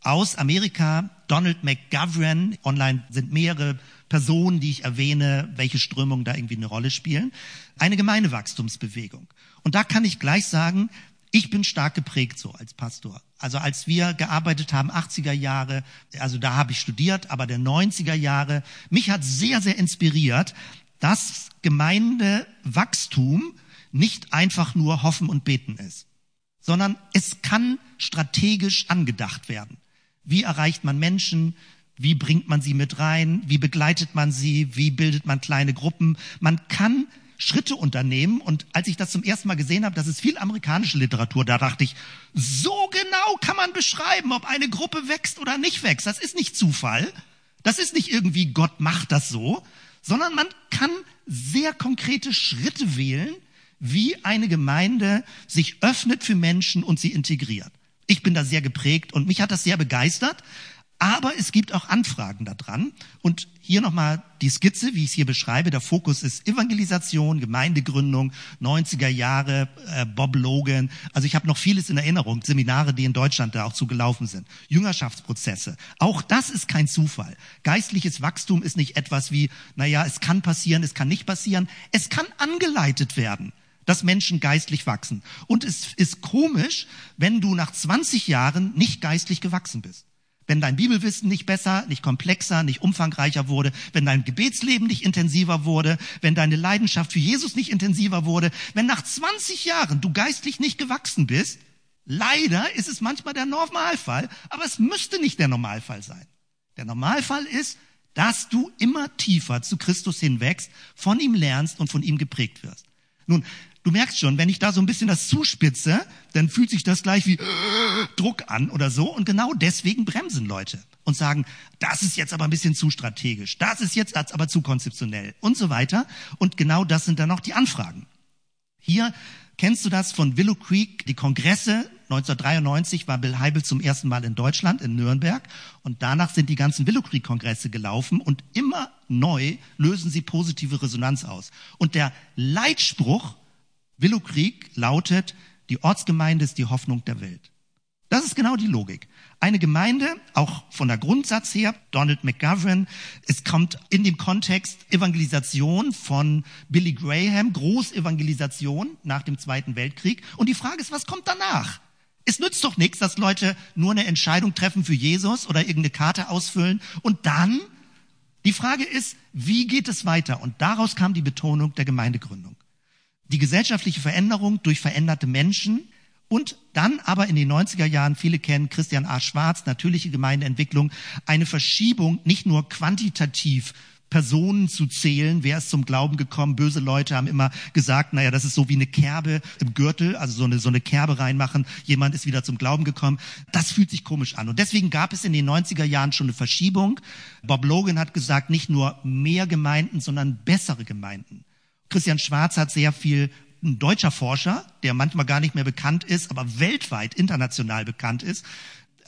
aus Amerika, Donald McGovern, online sind mehrere Personen, die ich erwähne, welche Strömungen da irgendwie eine Rolle spielen. Eine Gemeindewachstumsbewegung. Und da kann ich gleich sagen, ich bin stark geprägt so als Pastor. Also als wir gearbeitet haben, 80er Jahre, also da habe ich studiert, aber der 90er Jahre, mich hat sehr, sehr inspiriert, dass Gemeindewachstum nicht einfach nur Hoffen und Beten ist, sondern es kann strategisch angedacht werden. Wie erreicht man Menschen? Wie bringt man sie mit rein? Wie begleitet man sie? Wie bildet man kleine Gruppen? Man kann Schritte unternehmen. Und als ich das zum ersten Mal gesehen habe, das ist viel amerikanische Literatur, da dachte ich, so genau kann man beschreiben, ob eine Gruppe wächst oder nicht wächst. Das ist nicht Zufall. Das ist nicht irgendwie Gott macht das so, sondern man kann sehr konkrete Schritte wählen, wie eine Gemeinde sich öffnet für Menschen und sie integriert. Ich bin da sehr geprägt und mich hat das sehr begeistert. Aber es gibt auch Anfragen daran. Und hier nochmal die Skizze, wie ich es hier beschreibe. Der Fokus ist Evangelisation, Gemeindegründung, 90er Jahre, äh, Bob Logan. Also ich habe noch vieles in Erinnerung, Seminare, die in Deutschland da auch zugelaufen sind. Jüngerschaftsprozesse. Auch das ist kein Zufall. Geistliches Wachstum ist nicht etwas wie, naja, es kann passieren, es kann nicht passieren. Es kann angeleitet werden dass Menschen geistlich wachsen. Und es ist komisch, wenn du nach 20 Jahren nicht geistlich gewachsen bist. Wenn dein Bibelwissen nicht besser, nicht komplexer, nicht umfangreicher wurde, wenn dein Gebetsleben nicht intensiver wurde, wenn deine Leidenschaft für Jesus nicht intensiver wurde, wenn nach 20 Jahren du geistlich nicht gewachsen bist, leider ist es manchmal der Normalfall, aber es müsste nicht der Normalfall sein. Der Normalfall ist, dass du immer tiefer zu Christus hinwächst, von ihm lernst und von ihm geprägt wirst. Nun, Du merkst schon, wenn ich da so ein bisschen das zuspitze, dann fühlt sich das gleich wie Druck an oder so. Und genau deswegen bremsen Leute und sagen, das ist jetzt aber ein bisschen zu strategisch, das ist jetzt aber zu konzeptionell und so weiter. Und genau das sind dann auch die Anfragen. Hier kennst du das von Willow Creek, die Kongresse 1993 war Bill Heibel zum ersten Mal in Deutschland, in Nürnberg. Und danach sind die ganzen Willow Creek Kongresse gelaufen und immer neu lösen sie positive Resonanz aus. Und der Leitspruch Willow Creek lautet, die Ortsgemeinde ist die Hoffnung der Welt. Das ist genau die Logik. Eine Gemeinde, auch von der Grundsatz her, Donald McGovern, es kommt in dem Kontext Evangelisation von Billy Graham, Großevangelisation nach dem Zweiten Weltkrieg. Und die Frage ist, was kommt danach? Es nützt doch nichts, dass Leute nur eine Entscheidung treffen für Jesus oder irgendeine Karte ausfüllen und dann die Frage ist, wie geht es weiter? Und daraus kam die Betonung der Gemeindegründung die gesellschaftliche Veränderung durch veränderte Menschen und dann aber in den 90er Jahren, viele kennen Christian A. Schwarz, natürliche Gemeindeentwicklung, eine Verschiebung nicht nur quantitativ Personen zu zählen, wer ist zum Glauben gekommen. Böse Leute haben immer gesagt, naja, das ist so wie eine Kerbe im Gürtel, also so eine, so eine Kerbe reinmachen, jemand ist wieder zum Glauben gekommen. Das fühlt sich komisch an. Und deswegen gab es in den 90er Jahren schon eine Verschiebung. Bob Logan hat gesagt, nicht nur mehr Gemeinden, sondern bessere Gemeinden. Christian Schwarz hat sehr viel ein deutscher Forscher, der manchmal gar nicht mehr bekannt ist, aber weltweit international bekannt ist,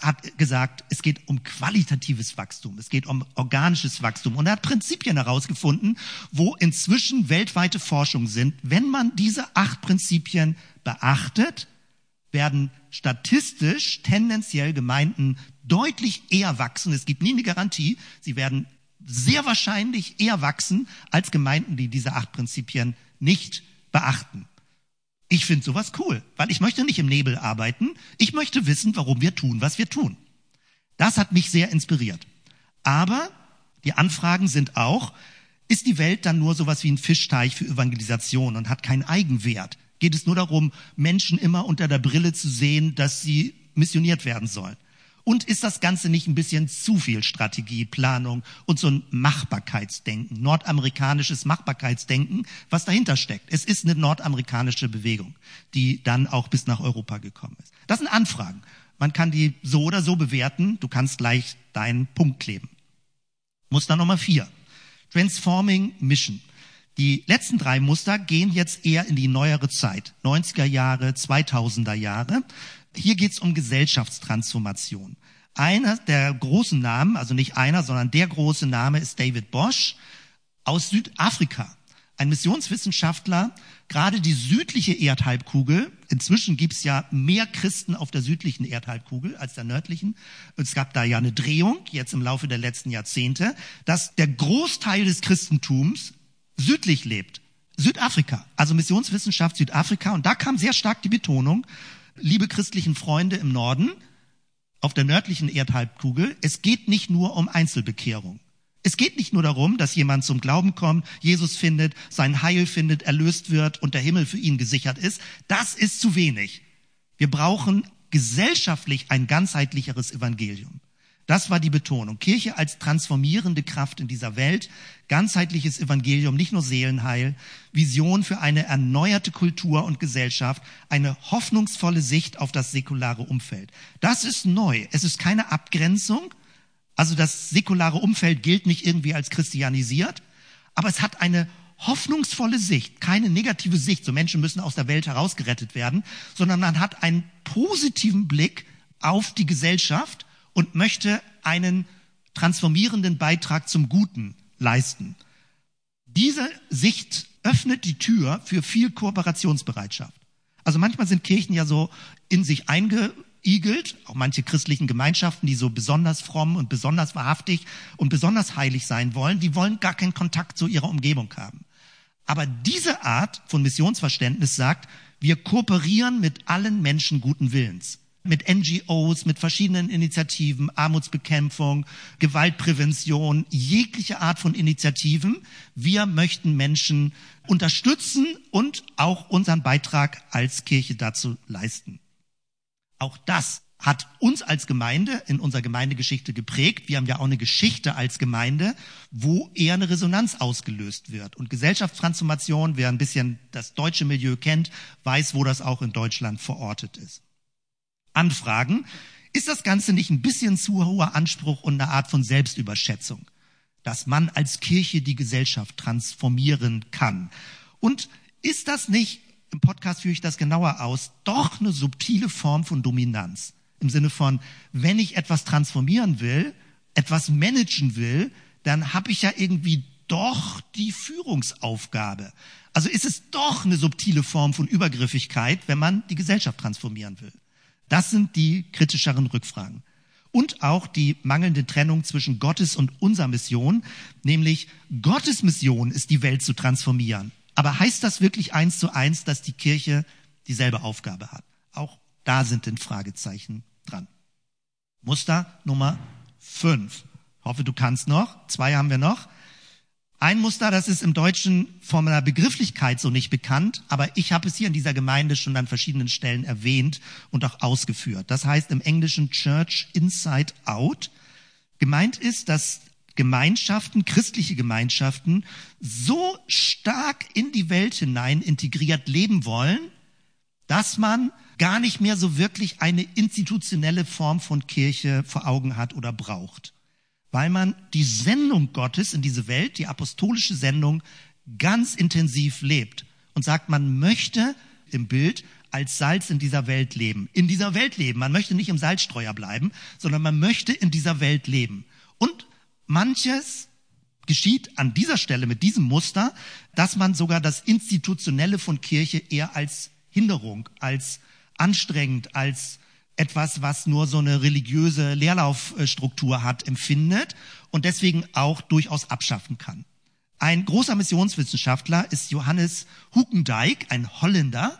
hat gesagt, es geht um qualitatives Wachstum, es geht um organisches Wachstum. Und er hat Prinzipien herausgefunden, wo inzwischen weltweite Forschung sind. Wenn man diese acht Prinzipien beachtet, werden statistisch tendenziell Gemeinden deutlich eher wachsen. Es gibt nie eine Garantie. Sie werden sehr wahrscheinlich eher wachsen als Gemeinden, die diese acht Prinzipien nicht beachten. Ich finde sowas cool, weil ich möchte nicht im Nebel arbeiten. Ich möchte wissen, warum wir tun, was wir tun. Das hat mich sehr inspiriert. Aber die Anfragen sind auch, ist die Welt dann nur sowas wie ein Fischteich für Evangelisation und hat keinen Eigenwert? Geht es nur darum, Menschen immer unter der Brille zu sehen, dass sie missioniert werden sollen? Und ist das Ganze nicht ein bisschen zu viel Strategie, Planung und so ein Machbarkeitsdenken, nordamerikanisches Machbarkeitsdenken, was dahinter steckt? Es ist eine nordamerikanische Bewegung, die dann auch bis nach Europa gekommen ist. Das sind Anfragen. Man kann die so oder so bewerten. Du kannst gleich deinen Punkt kleben. Muster Nummer vier. Transforming Mission. Die letzten drei Muster gehen jetzt eher in die neuere Zeit. 90er Jahre, 2000er Jahre. Hier geht es um Gesellschaftstransformation. Einer der großen Namen, also nicht einer, sondern der große Name ist David Bosch aus Südafrika. Ein Missionswissenschaftler, gerade die südliche Erdhalbkugel, inzwischen gibt's ja mehr Christen auf der südlichen Erdhalbkugel als der nördlichen. Es gab da ja eine Drehung, jetzt im Laufe der letzten Jahrzehnte, dass der Großteil des Christentums südlich lebt. Südafrika, also Missionswissenschaft Südafrika. Und da kam sehr stark die Betonung, liebe christlichen Freunde im Norden, auf der nördlichen Erdhalbkugel, es geht nicht nur um Einzelbekehrung. Es geht nicht nur darum, dass jemand zum Glauben kommt, Jesus findet, sein Heil findet, erlöst wird und der Himmel für ihn gesichert ist. Das ist zu wenig. Wir brauchen gesellschaftlich ein ganzheitlicheres Evangelium. Das war die Betonung. Kirche als transformierende Kraft in dieser Welt, ganzheitliches Evangelium, nicht nur Seelenheil, Vision für eine erneuerte Kultur und Gesellschaft, eine hoffnungsvolle Sicht auf das säkulare Umfeld. Das ist neu. Es ist keine Abgrenzung. Also das säkulare Umfeld gilt nicht irgendwie als christianisiert, aber es hat eine hoffnungsvolle Sicht, keine negative Sicht, so Menschen müssen aus der Welt herausgerettet werden, sondern man hat einen positiven Blick auf die Gesellschaft und möchte einen transformierenden Beitrag zum Guten leisten. Diese Sicht öffnet die Tür für viel Kooperationsbereitschaft. Also manchmal sind Kirchen ja so in sich eingeigelt, auch manche christlichen Gemeinschaften, die so besonders fromm und besonders wahrhaftig und besonders heilig sein wollen, die wollen gar keinen Kontakt zu ihrer Umgebung haben. Aber diese Art von Missionsverständnis sagt, wir kooperieren mit allen Menschen guten Willens. Mit NGOs, mit verschiedenen Initiativen, Armutsbekämpfung, Gewaltprävention, jegliche Art von Initiativen. Wir möchten Menschen unterstützen und auch unseren Beitrag als Kirche dazu leisten. Auch das hat uns als Gemeinde in unserer Gemeindegeschichte geprägt. Wir haben ja auch eine Geschichte als Gemeinde, wo eher eine Resonanz ausgelöst wird. Und Gesellschaftstransformation, wer ein bisschen das deutsche Milieu kennt, weiß, wo das auch in Deutschland verortet ist. Anfragen. Ist das Ganze nicht ein bisschen zu hoher Anspruch und eine Art von Selbstüberschätzung, dass man als Kirche die Gesellschaft transformieren kann? Und ist das nicht, im Podcast führe ich das genauer aus, doch eine subtile Form von Dominanz? Im Sinne von, wenn ich etwas transformieren will, etwas managen will, dann habe ich ja irgendwie doch die Führungsaufgabe. Also ist es doch eine subtile Form von Übergriffigkeit, wenn man die Gesellschaft transformieren will. Das sind die kritischeren Rückfragen. Und auch die mangelnde Trennung zwischen Gottes und unserer Mission, nämlich Gottes Mission ist die Welt zu transformieren. Aber heißt das wirklich eins zu eins, dass die Kirche dieselbe Aufgabe hat? Auch da sind den Fragezeichen dran. Muster Nummer fünf. Hoffe, du kannst noch. Zwei haben wir noch. Ein Muster, das ist im Deutschen von einer Begrifflichkeit so nicht bekannt, aber ich habe es hier in dieser Gemeinde schon an verschiedenen Stellen erwähnt und auch ausgeführt. Das heißt im Englischen Church Inside Out. Gemeint ist, dass Gemeinschaften, christliche Gemeinschaften, so stark in die Welt hinein integriert leben wollen, dass man gar nicht mehr so wirklich eine institutionelle Form von Kirche vor Augen hat oder braucht, weil man die Sendung Gottes in diese Welt, die apostolische Sendung, ganz intensiv lebt und sagt, man möchte im Bild als Salz in dieser Welt leben. In dieser Welt leben. Man möchte nicht im Salzstreuer bleiben, sondern man möchte in dieser Welt leben. Und manches geschieht an dieser Stelle mit diesem Muster, dass man sogar das Institutionelle von Kirche eher als Hinderung, als anstrengend, als etwas, was nur so eine religiöse Leerlaufstruktur hat, empfindet und deswegen auch durchaus abschaffen kann. Ein großer Missionswissenschaftler ist Johannes Hukendijk, ein Holländer,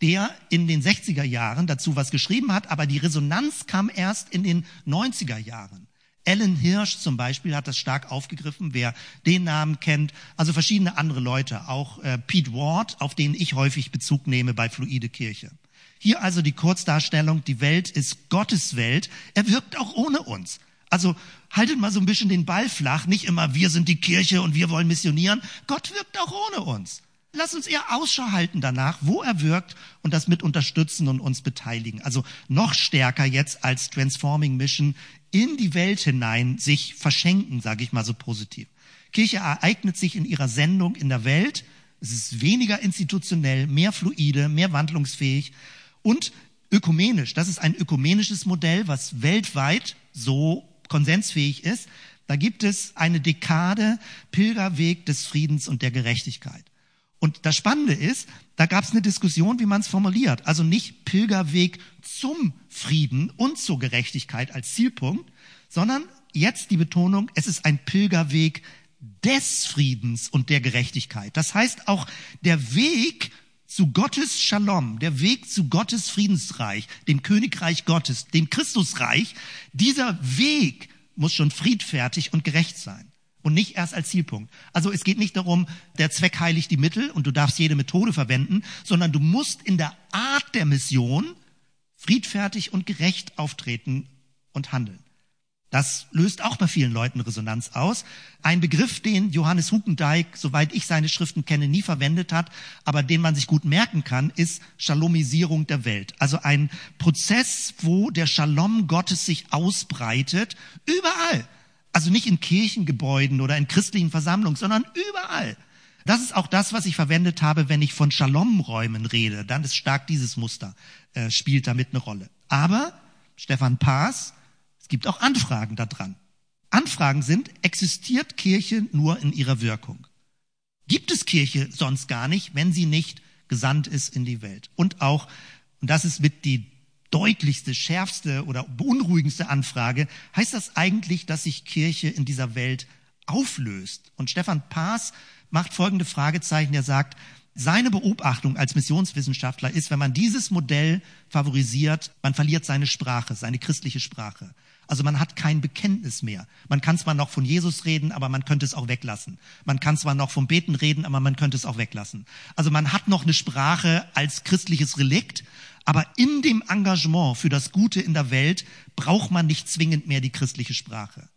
der in den 60er Jahren dazu was geschrieben hat, aber die Resonanz kam erst in den 90er Jahren. Ellen Hirsch zum Beispiel hat das stark aufgegriffen, wer den Namen kennt. Also verschiedene andere Leute, auch äh, Pete Ward, auf den ich häufig Bezug nehme bei Fluide Kirche. Hier also die Kurzdarstellung, die Welt ist Gottes Welt. Er wirkt auch ohne uns. Also haltet mal so ein bisschen den Ball flach, nicht immer wir sind die Kirche und wir wollen missionieren. Gott wirkt auch ohne uns. Lass uns eher Ausschau halten danach, wo er wirkt und das mit unterstützen und uns beteiligen. Also noch stärker jetzt als Transforming Mission in die Welt hinein sich verschenken, sage ich mal so positiv. Kirche ereignet sich in ihrer Sendung in der Welt. Es ist weniger institutionell, mehr fluide, mehr wandlungsfähig und ökumenisch. Das ist ein ökumenisches Modell, was weltweit so konsensfähig ist. Da gibt es eine Dekade Pilgerweg des Friedens und der Gerechtigkeit. Und das Spannende ist, da gab es eine Diskussion, wie man es formuliert. Also nicht Pilgerweg zum Frieden und zur Gerechtigkeit als Zielpunkt, sondern jetzt die Betonung, es ist ein Pilgerweg des Friedens und der Gerechtigkeit. Das heißt auch der Weg zu Gottes Shalom, der Weg zu Gottes Friedensreich, dem Königreich Gottes, dem Christusreich, dieser Weg muss schon friedfertig und gerecht sein und nicht erst als Zielpunkt. Also es geht nicht darum, der Zweck heiligt die Mittel und du darfst jede Methode verwenden, sondern du musst in der Art der Mission friedfertig und gerecht auftreten und handeln. Das löst auch bei vielen Leuten Resonanz aus. Ein Begriff, den Johannes Hukendijk, soweit ich seine Schriften kenne, nie verwendet hat, aber den man sich gut merken kann, ist Shalomisierung der Welt. Also ein Prozess, wo der Shalom Gottes sich ausbreitet, überall. Also nicht in Kirchengebäuden oder in christlichen Versammlungen, sondern überall. Das ist auch das, was ich verwendet habe, wenn ich von Shalom-Räumen rede. Dann ist stark dieses Muster, äh, spielt damit eine Rolle. Aber, Stefan Paas, es gibt auch Anfragen daran. Anfragen sind, existiert Kirche nur in ihrer Wirkung? Gibt es Kirche sonst gar nicht, wenn sie nicht gesandt ist in die Welt? Und auch, und das ist mit die deutlichste, schärfste oder beunruhigendste Anfrage, heißt das eigentlich, dass sich Kirche in dieser Welt auflöst? Und Stefan Paas macht folgende Fragezeichen. Er sagt, seine Beobachtung als Missionswissenschaftler ist, wenn man dieses Modell favorisiert, man verliert seine Sprache, seine christliche Sprache. Also man hat kein Bekenntnis mehr. Man kann zwar noch von Jesus reden, aber man könnte es auch weglassen. Man kann zwar noch vom Beten reden, aber man könnte es auch weglassen. Also man hat noch eine Sprache als christliches Relikt, aber in dem Engagement für das Gute in der Welt braucht man nicht zwingend mehr die christliche Sprache.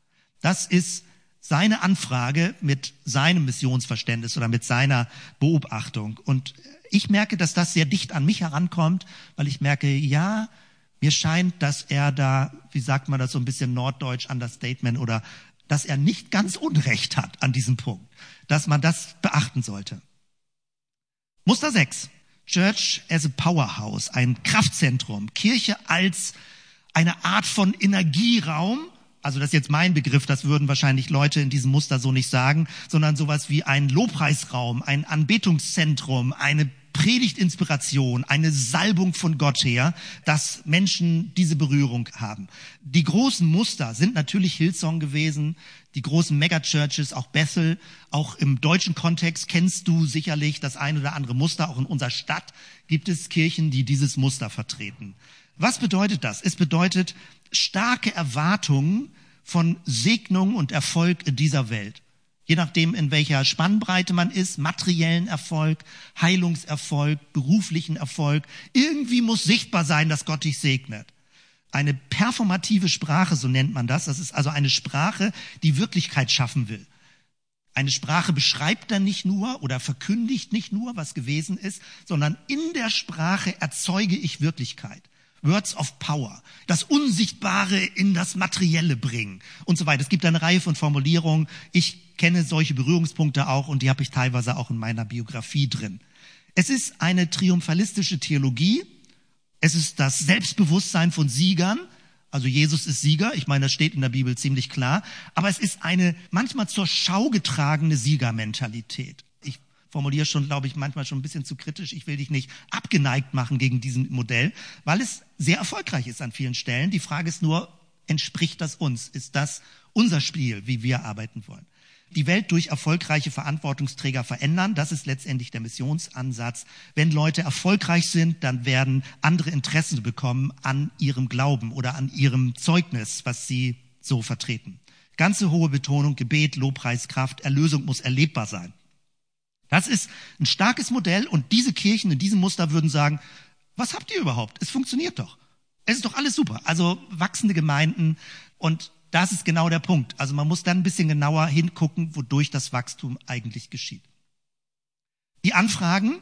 Das ist seine Anfrage mit seinem Missionsverständnis oder mit seiner Beobachtung. Und ich merke, dass das sehr dicht an mich herankommt, weil ich merke, ja, mir scheint, dass er da, wie sagt man das so ein bisschen norddeutsch, Understatement oder dass er nicht ganz Unrecht hat an diesem Punkt, dass man das beachten sollte. Muster 6. Church as a Powerhouse, ein Kraftzentrum, Kirche als eine Art von Energieraum, also das ist jetzt mein Begriff, das würden wahrscheinlich Leute in diesem Muster so nicht sagen, sondern sowas wie ein Lobpreisraum, ein Anbetungszentrum, eine Predigtinspiration, eine Salbung von Gott her, dass Menschen diese Berührung haben. Die großen Muster sind natürlich Hillsong gewesen, die großen Megachurches, auch Bethel, auch im deutschen Kontext kennst du sicherlich das ein oder andere Muster. Auch in unserer Stadt gibt es Kirchen, die dieses Muster vertreten. Was bedeutet das? Es bedeutet starke Erwartungen von Segnung und Erfolg in dieser Welt je nachdem, in welcher Spannbreite man ist, materiellen Erfolg, Heilungserfolg, beruflichen Erfolg. Irgendwie muss sichtbar sein, dass Gott dich segnet. Eine performative Sprache, so nennt man das. Das ist also eine Sprache, die Wirklichkeit schaffen will. Eine Sprache beschreibt dann nicht nur oder verkündigt nicht nur, was gewesen ist, sondern in der Sprache erzeuge ich Wirklichkeit. Words of Power, das Unsichtbare in das Materielle bringen und so weiter. Es gibt eine Reihe von Formulierungen. Ich kenne solche Berührungspunkte auch und die habe ich teilweise auch in meiner Biografie drin. Es ist eine triumphalistische Theologie. Es ist das Selbstbewusstsein von Siegern. Also Jesus ist Sieger. Ich meine, das steht in der Bibel ziemlich klar. Aber es ist eine manchmal zur Schau getragene Siegermentalität formuliere schon, glaube ich, manchmal schon ein bisschen zu kritisch. Ich will dich nicht abgeneigt machen gegen diesen Modell, weil es sehr erfolgreich ist an vielen Stellen. Die Frage ist nur, entspricht das uns? Ist das unser Spiel, wie wir arbeiten wollen? Die Welt durch erfolgreiche Verantwortungsträger verändern, das ist letztendlich der Missionsansatz. Wenn Leute erfolgreich sind, dann werden andere Interessen bekommen an ihrem Glauben oder an ihrem Zeugnis, was sie so vertreten. Ganze hohe Betonung, Gebet, Lobpreis, Kraft, Erlösung muss erlebbar sein. Das ist ein starkes Modell und diese Kirchen in diesem Muster würden sagen, was habt ihr überhaupt? Es funktioniert doch. Es ist doch alles super. Also wachsende Gemeinden und das ist genau der Punkt. Also man muss dann ein bisschen genauer hingucken, wodurch das Wachstum eigentlich geschieht. Die Anfragen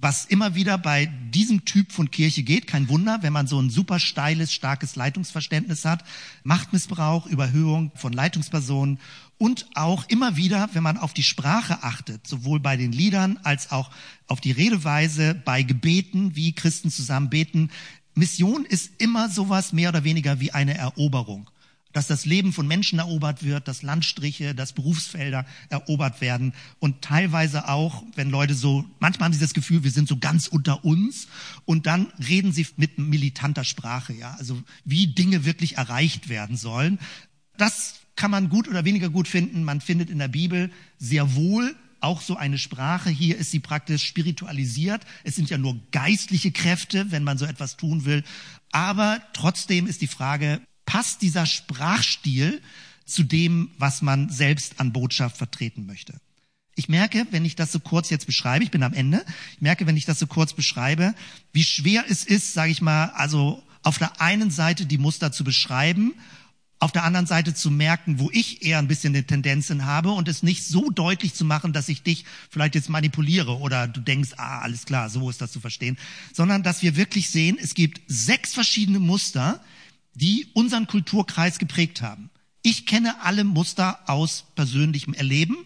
was immer wieder bei diesem Typ von Kirche geht. Kein Wunder, wenn man so ein super steiles, starkes Leitungsverständnis hat. Machtmissbrauch, Überhöhung von Leitungspersonen und auch immer wieder, wenn man auf die Sprache achtet, sowohl bei den Liedern als auch auf die Redeweise, bei Gebeten, wie Christen zusammen beten. Mission ist immer sowas mehr oder weniger wie eine Eroberung dass das Leben von Menschen erobert wird, dass Landstriche, dass Berufsfelder erobert werden und teilweise auch, wenn Leute so, manchmal haben sie das Gefühl, wir sind so ganz unter uns und dann reden sie mit militanter Sprache, ja, also wie Dinge wirklich erreicht werden sollen. Das kann man gut oder weniger gut finden. Man findet in der Bibel sehr wohl auch so eine Sprache. Hier ist sie praktisch spiritualisiert. Es sind ja nur geistliche Kräfte, wenn man so etwas tun will. Aber trotzdem ist die Frage, passt dieser Sprachstil zu dem, was man selbst an Botschaft vertreten möchte. Ich merke, wenn ich das so kurz jetzt beschreibe, ich bin am Ende, ich merke, wenn ich das so kurz beschreibe, wie schwer es ist, sage ich mal, also auf der einen Seite die Muster zu beschreiben, auf der anderen Seite zu merken, wo ich eher ein bisschen eine Tendenzen habe und es nicht so deutlich zu machen, dass ich dich vielleicht jetzt manipuliere oder du denkst, ah, alles klar, so ist das zu verstehen, sondern dass wir wirklich sehen, es gibt sechs verschiedene Muster, die unseren Kulturkreis geprägt haben. Ich kenne alle Muster aus persönlichem Erleben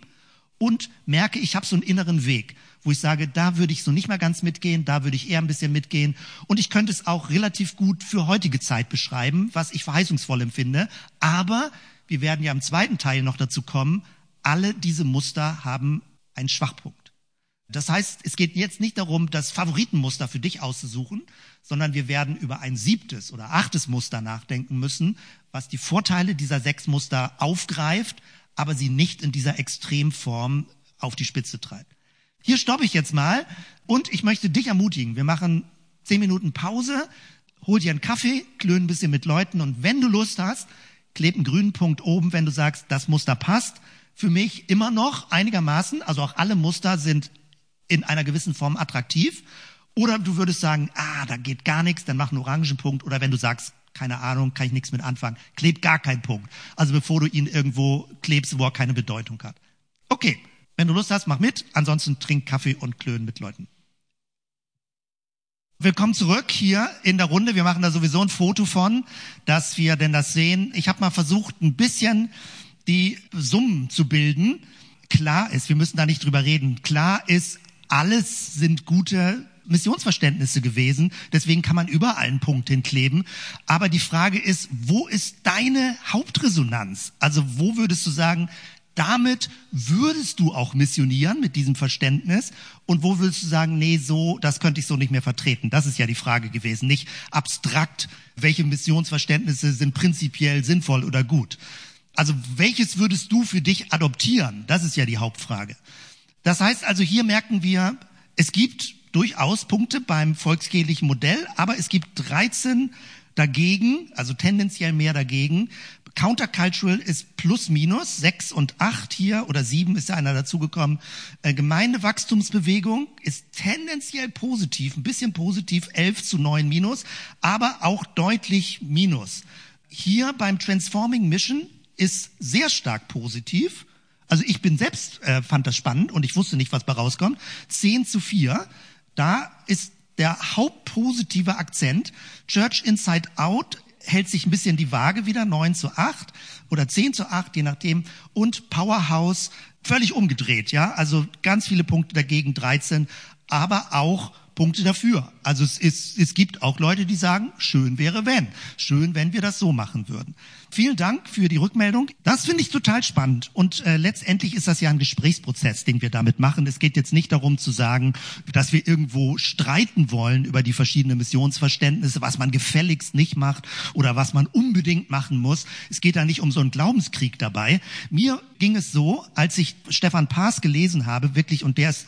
und merke, ich habe so einen inneren Weg, wo ich sage, da würde ich so nicht mal ganz mitgehen, da würde ich eher ein bisschen mitgehen. Und ich könnte es auch relativ gut für heutige Zeit beschreiben, was ich verheißungsvoll empfinde. Aber wir werden ja im zweiten Teil noch dazu kommen, alle diese Muster haben einen Schwachpunkt. Das heißt, es geht jetzt nicht darum, das Favoritenmuster für dich auszusuchen, sondern wir werden über ein siebtes oder achtes Muster nachdenken müssen, was die Vorteile dieser sechs Muster aufgreift, aber sie nicht in dieser Extremform auf die Spitze treibt. Hier stoppe ich jetzt mal und ich möchte dich ermutigen. Wir machen zehn Minuten Pause, hol dir einen Kaffee, klönen ein bisschen mit Leuten und wenn du Lust hast, kleb einen grünen Punkt oben, wenn du sagst, das Muster passt. Für mich immer noch einigermaßen, also auch alle Muster sind in einer gewissen Form attraktiv. Oder du würdest sagen, ah, da geht gar nichts, dann mach einen orangen Punkt. Oder wenn du sagst, keine Ahnung, kann ich nichts mit anfangen, kleb gar keinen Punkt. Also bevor du ihn irgendwo klebst, wo er keine Bedeutung hat. Okay, wenn du Lust hast, mach mit. Ansonsten trink Kaffee und klönen mit Leuten. Willkommen zurück hier in der Runde. Wir machen da sowieso ein Foto von, dass wir denn das sehen. Ich habe mal versucht, ein bisschen die Summen zu bilden. Klar ist, wir müssen da nicht drüber reden. Klar ist, alles sind gute Missionsverständnisse gewesen. Deswegen kann man überall einen Punkt hinkleben. Aber die Frage ist, wo ist deine Hauptresonanz? Also wo würdest du sagen, damit würdest du auch missionieren mit diesem Verständnis? Und wo würdest du sagen, nee, so, das könnte ich so nicht mehr vertreten? Das ist ja die Frage gewesen. Nicht abstrakt, welche Missionsverständnisse sind prinzipiell sinnvoll oder gut. Also welches würdest du für dich adoptieren? Das ist ja die Hauptfrage. Das heißt also, hier merken wir, es gibt durchaus Punkte beim volkskirchlichen Modell, aber es gibt 13 dagegen, also tendenziell mehr dagegen. Countercultural ist plus minus, sechs und acht hier oder sieben ist ja einer dazugekommen. Äh, Gemeindewachstumsbewegung ist tendenziell positiv, ein bisschen positiv, elf zu neun minus, aber auch deutlich minus. Hier beim Transforming Mission ist sehr stark positiv. Also ich bin selbst, äh, fand das spannend und ich wusste nicht, was bei rauskommt. Zehn zu vier. Da ist der hauptpositive Akzent. Church Inside Out hält sich ein bisschen die Waage wieder, 9 zu 8 oder 10 zu 8, je nachdem. Und Powerhouse völlig umgedreht, ja. Also ganz viele Punkte dagegen, 13, aber auch Punkte dafür. Also es, ist, es gibt auch Leute, die sagen, schön wäre wenn. Schön, wenn wir das so machen würden. Vielen Dank für die Rückmeldung. Das finde ich total spannend. Und äh, letztendlich ist das ja ein Gesprächsprozess, den wir damit machen. Es geht jetzt nicht darum zu sagen, dass wir irgendwo streiten wollen über die verschiedenen Missionsverständnisse, was man gefälligst nicht macht oder was man unbedingt machen muss. Es geht da nicht um so einen Glaubenskrieg dabei. Mir ging es so, als ich Stefan Paas gelesen habe, wirklich, und der ist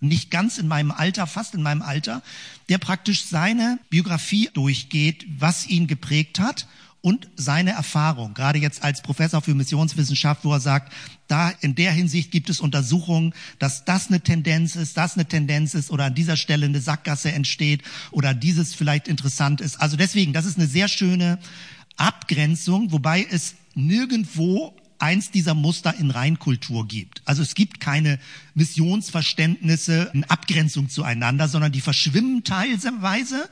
nicht ganz in meinem Alter, fast in meinem Alter, der praktisch seine Biografie durchgeht, was ihn geprägt hat und seine Erfahrung, gerade jetzt als Professor für Missionswissenschaft, wo er sagt, da in der Hinsicht gibt es Untersuchungen, dass das eine Tendenz ist, das eine Tendenz ist oder an dieser Stelle eine Sackgasse entsteht oder dieses vielleicht interessant ist. Also deswegen, das ist eine sehr schöne Abgrenzung, wobei es nirgendwo eins dieser Muster in Reinkultur gibt. Also es gibt keine Missionsverständnisse in Abgrenzung zueinander, sondern die verschwimmen teilweise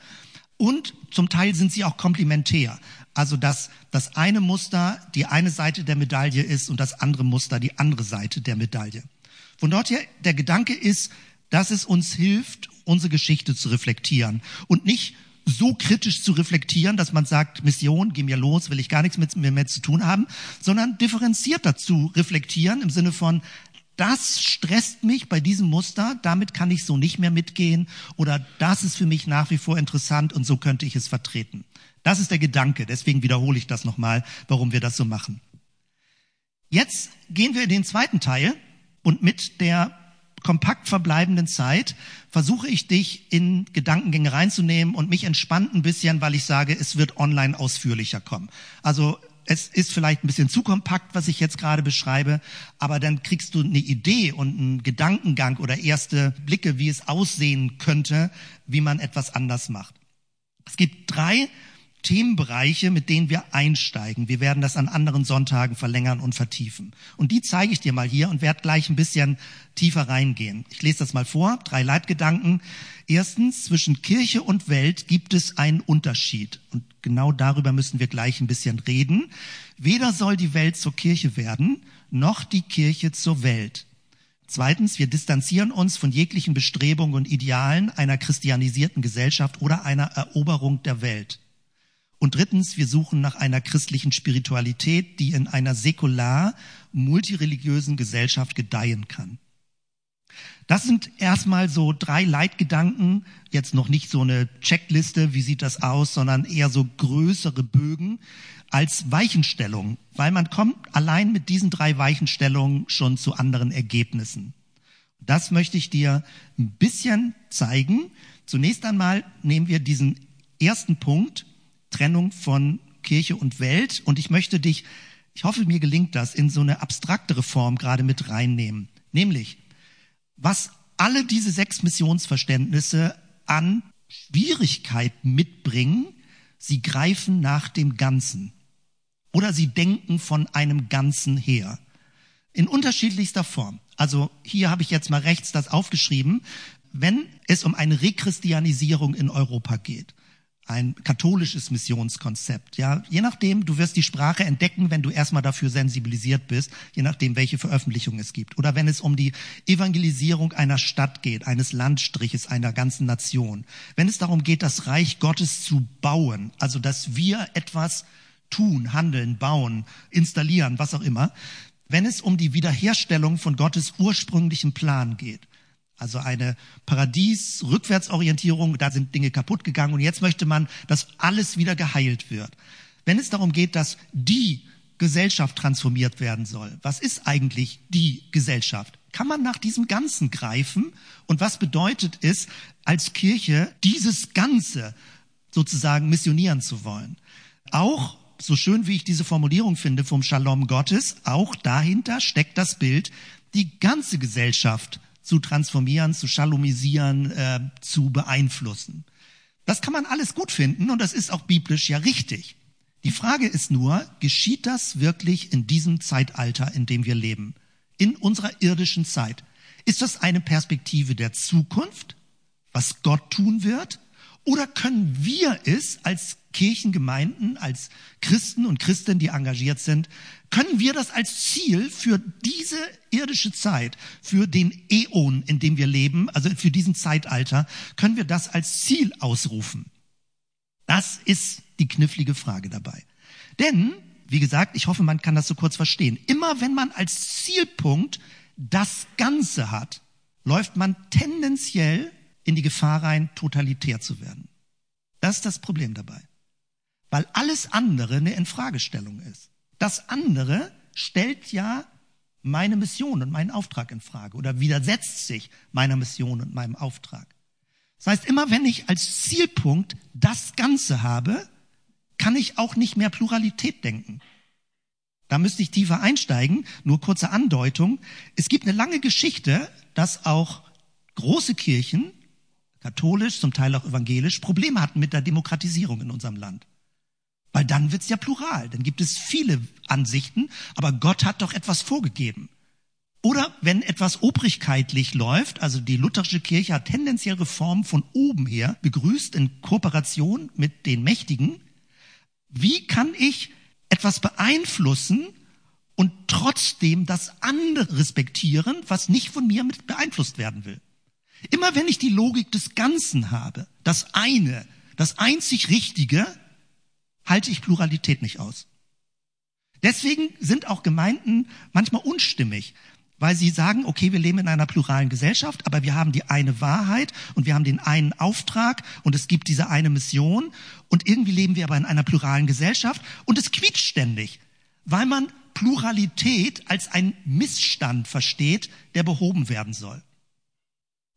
und zum Teil sind sie auch komplementär. Also dass das eine Muster die eine Seite der Medaille ist und das andere Muster die andere Seite der Medaille. Von dort her der Gedanke ist, dass es uns hilft, unsere Geschichte zu reflektieren und nicht so kritisch zu reflektieren, dass man sagt, Mission, geh mir los, will ich gar nichts mit mir mehr zu tun haben, sondern differenziert dazu reflektieren im Sinne von, das stresst mich bei diesem Muster, damit kann ich so nicht mehr mitgehen oder das ist für mich nach wie vor interessant und so könnte ich es vertreten. Das ist der Gedanke, deswegen wiederhole ich das nochmal, warum wir das so machen. Jetzt gehen wir in den zweiten Teil und mit der kompakt verbleibenden Zeit versuche ich dich in Gedankengänge reinzunehmen und mich entspannt ein bisschen, weil ich sage, es wird online ausführlicher kommen. Also es ist vielleicht ein bisschen zu kompakt, was ich jetzt gerade beschreibe, aber dann kriegst du eine Idee und einen Gedankengang oder erste Blicke, wie es aussehen könnte, wie man etwas anders macht. Es gibt drei Themenbereiche, mit denen wir einsteigen. Wir werden das an anderen Sonntagen verlängern und vertiefen. Und die zeige ich dir mal hier und werde gleich ein bisschen tiefer reingehen. Ich lese das mal vor. Drei Leitgedanken. Erstens, zwischen Kirche und Welt gibt es einen Unterschied. Und genau darüber müssen wir gleich ein bisschen reden. Weder soll die Welt zur Kirche werden, noch die Kirche zur Welt. Zweitens, wir distanzieren uns von jeglichen Bestrebungen und Idealen einer christianisierten Gesellschaft oder einer Eroberung der Welt. Und drittens, wir suchen nach einer christlichen Spiritualität, die in einer säkular multireligiösen Gesellschaft gedeihen kann. Das sind erstmal so drei Leitgedanken, jetzt noch nicht so eine Checkliste, wie sieht das aus, sondern eher so größere Bögen als Weichenstellung, weil man kommt allein mit diesen drei Weichenstellungen schon zu anderen Ergebnissen. Das möchte ich dir ein bisschen zeigen. Zunächst einmal nehmen wir diesen ersten Punkt, Trennung von Kirche und Welt, und ich möchte dich, ich hoffe, mir gelingt das, in so eine abstraktere Form gerade mit reinnehmen. Nämlich, was alle diese sechs Missionsverständnisse an Schwierigkeiten mitbringen, sie greifen nach dem Ganzen oder sie denken von einem Ganzen her. In unterschiedlichster Form. Also hier habe ich jetzt mal rechts das aufgeschrieben. Wenn es um eine Rechristianisierung in Europa geht, ein katholisches Missionskonzept. Ja, je nachdem, du wirst die Sprache entdecken, wenn du erstmal dafür sensibilisiert bist, je nachdem, welche Veröffentlichungen es gibt. Oder wenn es um die Evangelisierung einer Stadt geht, eines Landstriches, einer ganzen Nation. Wenn es darum geht, das Reich Gottes zu bauen, also dass wir etwas tun, handeln, bauen, installieren, was auch immer. Wenn es um die Wiederherstellung von Gottes ursprünglichem Plan geht. Also eine Paradies-Rückwärtsorientierung, da sind Dinge kaputt gegangen und jetzt möchte man, dass alles wieder geheilt wird. Wenn es darum geht, dass die Gesellschaft transformiert werden soll, was ist eigentlich die Gesellschaft? Kann man nach diesem Ganzen greifen? Und was bedeutet es, als Kirche dieses Ganze sozusagen missionieren zu wollen? Auch, so schön wie ich diese Formulierung finde vom Shalom Gottes, auch dahinter steckt das Bild, die ganze Gesellschaft zu transformieren, zu schalomisieren, äh, zu beeinflussen. Das kann man alles gut finden und das ist auch biblisch ja richtig. Die Frage ist nur, geschieht das wirklich in diesem Zeitalter, in dem wir leben? In unserer irdischen Zeit? Ist das eine Perspektive der Zukunft, was Gott tun wird? Oder können wir es als Kirchengemeinden, als Christen und Christen, die engagiert sind, können wir das als Ziel für diese irdische Zeit, für den Äon, in dem wir leben, also für diesen Zeitalter, können wir das als Ziel ausrufen? Das ist die knifflige Frage dabei. Denn, wie gesagt, ich hoffe, man kann das so kurz verstehen. Immer wenn man als Zielpunkt das Ganze hat, läuft man tendenziell in die Gefahr rein, totalitär zu werden. Das ist das Problem dabei. Weil alles andere eine Infragestellung ist. Das andere stellt ja meine Mission und meinen Auftrag in Frage oder widersetzt sich meiner Mission und meinem Auftrag. Das heißt, immer wenn ich als Zielpunkt das Ganze habe, kann ich auch nicht mehr Pluralität denken. Da müsste ich tiefer einsteigen. Nur kurze Andeutung. Es gibt eine lange Geschichte, dass auch große Kirchen katholisch, zum Teil auch evangelisch, Probleme hatten mit der Demokratisierung in unserem Land. Weil dann wird's ja plural, dann gibt es viele Ansichten, aber Gott hat doch etwas vorgegeben. Oder wenn etwas obrigkeitlich läuft, also die lutherische Kirche hat tendenziell Reformen von oben her begrüßt in Kooperation mit den Mächtigen, wie kann ich etwas beeinflussen und trotzdem das andere respektieren, was nicht von mir mit beeinflusst werden will? Immer wenn ich die Logik des Ganzen habe, das eine, das einzig Richtige, halte ich Pluralität nicht aus. Deswegen sind auch Gemeinden manchmal unstimmig, weil sie sagen, okay, wir leben in einer pluralen Gesellschaft, aber wir haben die eine Wahrheit und wir haben den einen Auftrag und es gibt diese eine Mission und irgendwie leben wir aber in einer pluralen Gesellschaft und es quietscht ständig, weil man Pluralität als ein Missstand versteht, der behoben werden soll.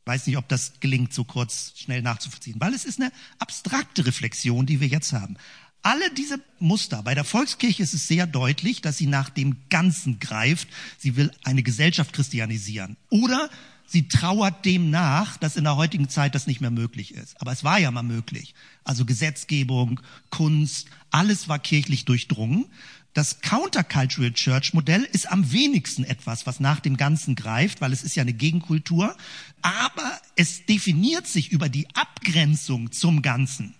Weiß nicht, ob das gelingt, so kurz schnell nachzuvollziehen, weil es ist eine abstrakte Reflexion, die wir jetzt haben. Alle diese Muster, bei der Volkskirche ist es sehr deutlich, dass sie nach dem Ganzen greift. Sie will eine Gesellschaft christianisieren. Oder sie trauert dem nach, dass in der heutigen Zeit das nicht mehr möglich ist. Aber es war ja mal möglich. Also Gesetzgebung, Kunst, alles war kirchlich durchdrungen. Das Countercultural Church Modell ist am wenigsten etwas, was nach dem Ganzen greift, weil es ist ja eine Gegenkultur. Aber es definiert sich über die Abgrenzung zum Ganzen.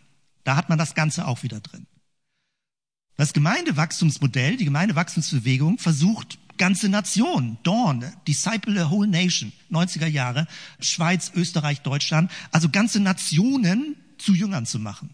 Da hat man das Ganze auch wieder drin. Das Gemeindewachstumsmodell, die Gemeindewachstumsbewegung versucht ganze Nationen, Dawn, Disciple a Whole Nation, 90er Jahre, Schweiz, Österreich, Deutschland, also ganze Nationen zu Jüngern zu machen.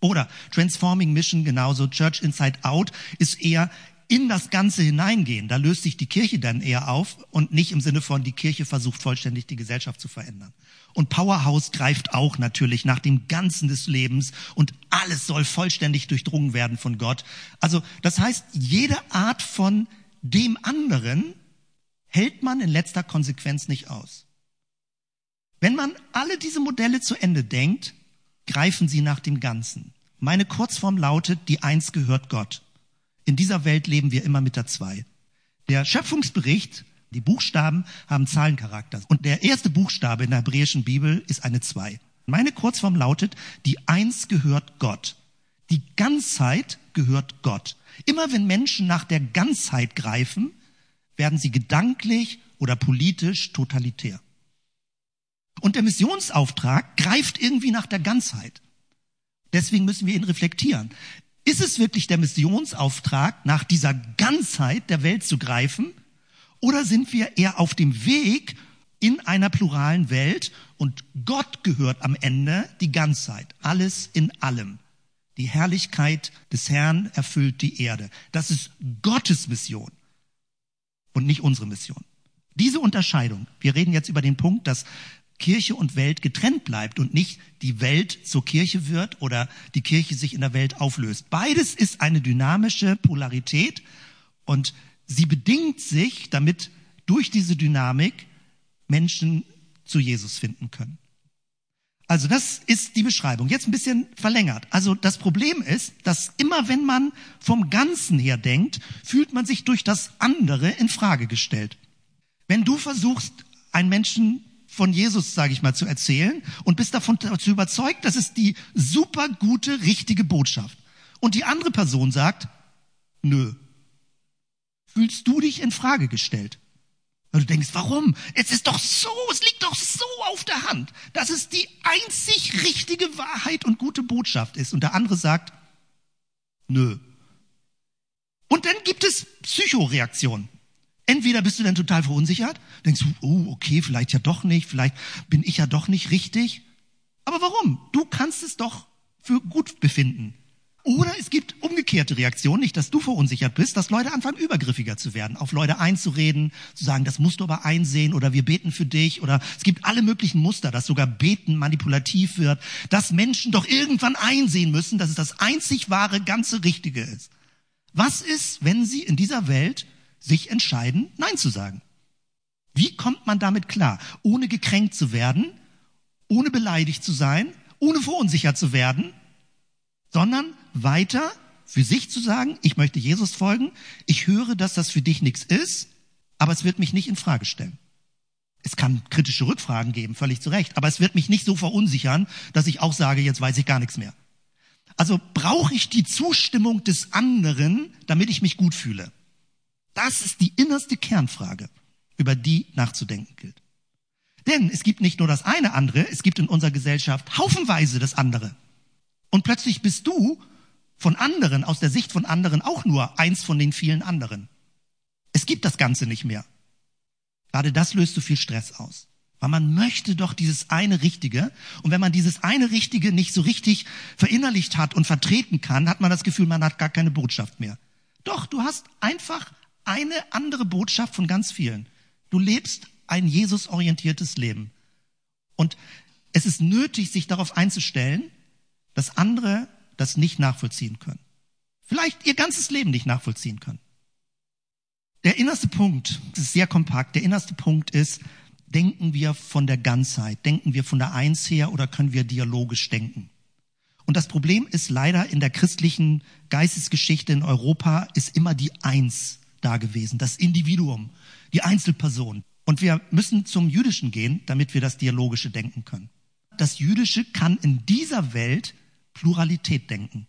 Oder Transforming Mission genauso, Church Inside Out ist eher in das Ganze hineingehen. Da löst sich die Kirche dann eher auf und nicht im Sinne von, die Kirche versucht vollständig die Gesellschaft zu verändern. Und Powerhouse greift auch natürlich nach dem Ganzen des Lebens und alles soll vollständig durchdrungen werden von Gott. Also das heißt, jede Art von dem anderen hält man in letzter Konsequenz nicht aus. Wenn man alle diese Modelle zu Ende denkt, greifen sie nach dem Ganzen. Meine Kurzform lautet, die Eins gehört Gott. In dieser Welt leben wir immer mit der Zwei. Der Schöpfungsbericht, die Buchstaben haben Zahlencharakter. Und der erste Buchstabe in der hebräischen Bibel ist eine Zwei. Meine Kurzform lautet, die Eins gehört Gott. Die Ganzheit gehört Gott. Immer wenn Menschen nach der Ganzheit greifen, werden sie gedanklich oder politisch totalitär. Und der Missionsauftrag greift irgendwie nach der Ganzheit. Deswegen müssen wir ihn reflektieren. Ist es wirklich der Missionsauftrag, nach dieser Ganzheit der Welt zu greifen? Oder sind wir eher auf dem Weg in einer pluralen Welt und Gott gehört am Ende die Ganzheit, alles in allem. Die Herrlichkeit des Herrn erfüllt die Erde. Das ist Gottes Mission und nicht unsere Mission. Diese Unterscheidung, wir reden jetzt über den Punkt, dass Kirche und Welt getrennt bleibt und nicht die Welt zur Kirche wird oder die Kirche sich in der Welt auflöst. Beides ist eine dynamische Polarität und sie bedingt sich, damit durch diese Dynamik Menschen zu Jesus finden können. Also das ist die Beschreibung. Jetzt ein bisschen verlängert. Also das Problem ist, dass immer wenn man vom Ganzen her denkt, fühlt man sich durch das andere in Frage gestellt. Wenn du versuchst, einen Menschen von Jesus, sage ich mal, zu erzählen und bist davon zu überzeugt, das ist die super gute, richtige Botschaft. Und die andere Person sagt, nö. Fühlst du dich in Frage gestellt? Weil du denkst, warum? Es ist doch so, es liegt doch so auf der Hand, dass es die einzig richtige Wahrheit und gute Botschaft ist. Und der andere sagt, nö. Und dann gibt es Psychoreaktionen. Entweder bist du dann total verunsichert, denkst du, oh, okay, vielleicht ja doch nicht, vielleicht bin ich ja doch nicht richtig. Aber warum? Du kannst es doch für gut befinden. Oder es gibt umgekehrte Reaktionen, nicht, dass du verunsichert bist, dass Leute anfangen, übergriffiger zu werden, auf Leute einzureden, zu sagen, das musst du aber einsehen oder wir beten für dich oder es gibt alle möglichen Muster, dass sogar Beten manipulativ wird, dass Menschen doch irgendwann einsehen müssen, dass es das einzig wahre, ganze Richtige ist. Was ist, wenn sie in dieser Welt sich entscheiden, Nein zu sagen. Wie kommt man damit klar? Ohne gekränkt zu werden, ohne beleidigt zu sein, ohne verunsichert zu werden, sondern weiter für sich zu sagen, ich möchte Jesus folgen, ich höre, dass das für dich nichts ist, aber es wird mich nicht in Frage stellen. Es kann kritische Rückfragen geben, völlig zu Recht, aber es wird mich nicht so verunsichern, dass ich auch sage, jetzt weiß ich gar nichts mehr. Also brauche ich die Zustimmung des anderen, damit ich mich gut fühle. Das ist die innerste Kernfrage, über die nachzudenken gilt. Denn es gibt nicht nur das eine andere, es gibt in unserer Gesellschaft haufenweise das andere. Und plötzlich bist du von anderen, aus der Sicht von anderen, auch nur eins von den vielen anderen. Es gibt das Ganze nicht mehr. Gerade das löst so viel Stress aus. Weil man möchte doch dieses eine Richtige. Und wenn man dieses eine Richtige nicht so richtig verinnerlicht hat und vertreten kann, hat man das Gefühl, man hat gar keine Botschaft mehr. Doch, du hast einfach eine andere Botschaft von ganz vielen. Du lebst ein Jesus-orientiertes Leben. Und es ist nötig, sich darauf einzustellen, dass andere das nicht nachvollziehen können. Vielleicht ihr ganzes Leben nicht nachvollziehen können. Der innerste Punkt, das ist sehr kompakt, der innerste Punkt ist, denken wir von der Ganzheit, denken wir von der Eins her oder können wir dialogisch denken? Und das Problem ist leider in der christlichen Geistesgeschichte in Europa ist immer die Eins da gewesen, das Individuum, die Einzelperson. Und wir müssen zum Jüdischen gehen, damit wir das dialogische denken können. Das Jüdische kann in dieser Welt Pluralität denken,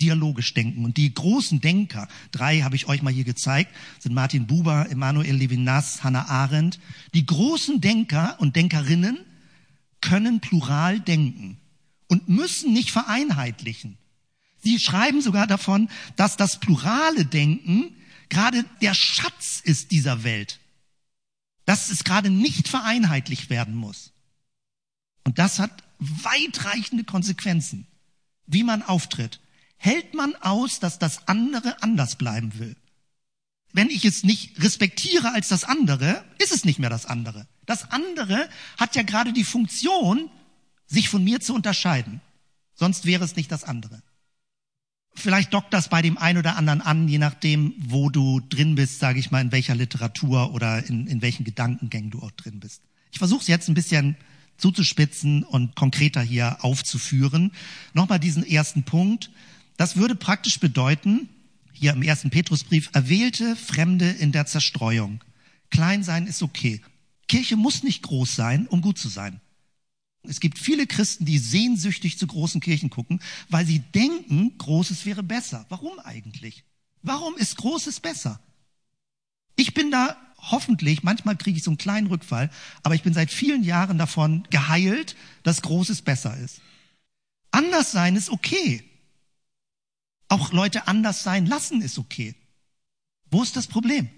dialogisch denken. Und die großen Denker, drei habe ich euch mal hier gezeigt, sind Martin Buber, Emanuel Levinas, Hannah Arendt. Die großen Denker und Denkerinnen können plural denken und müssen nicht vereinheitlichen. Sie schreiben sogar davon, dass das plurale Denken gerade der Schatz ist dieser Welt, dass es gerade nicht vereinheitlicht werden muss. Und das hat weitreichende Konsequenzen, wie man auftritt. Hält man aus, dass das andere anders bleiben will? Wenn ich es nicht respektiere als das andere, ist es nicht mehr das andere. Das andere hat ja gerade die Funktion, sich von mir zu unterscheiden. Sonst wäre es nicht das andere. Vielleicht dockt das bei dem einen oder anderen an, je nachdem, wo du drin bist, sage ich mal, in welcher Literatur oder in, in welchen Gedankengängen du auch drin bist. Ich versuche es jetzt ein bisschen zuzuspitzen und konkreter hier aufzuführen. Nochmal diesen ersten Punkt. Das würde praktisch bedeuten, hier im ersten Petrusbrief, erwählte Fremde in der Zerstreuung. Klein sein ist okay. Kirche muss nicht groß sein, um gut zu sein. Es gibt viele Christen, die sehnsüchtig zu großen Kirchen gucken, weil sie denken, Großes wäre besser. Warum eigentlich? Warum ist Großes besser? Ich bin da hoffentlich, manchmal kriege ich so einen kleinen Rückfall, aber ich bin seit vielen Jahren davon geheilt, dass Großes besser ist. Anders sein ist okay. Auch Leute anders sein lassen ist okay. Wo ist das Problem?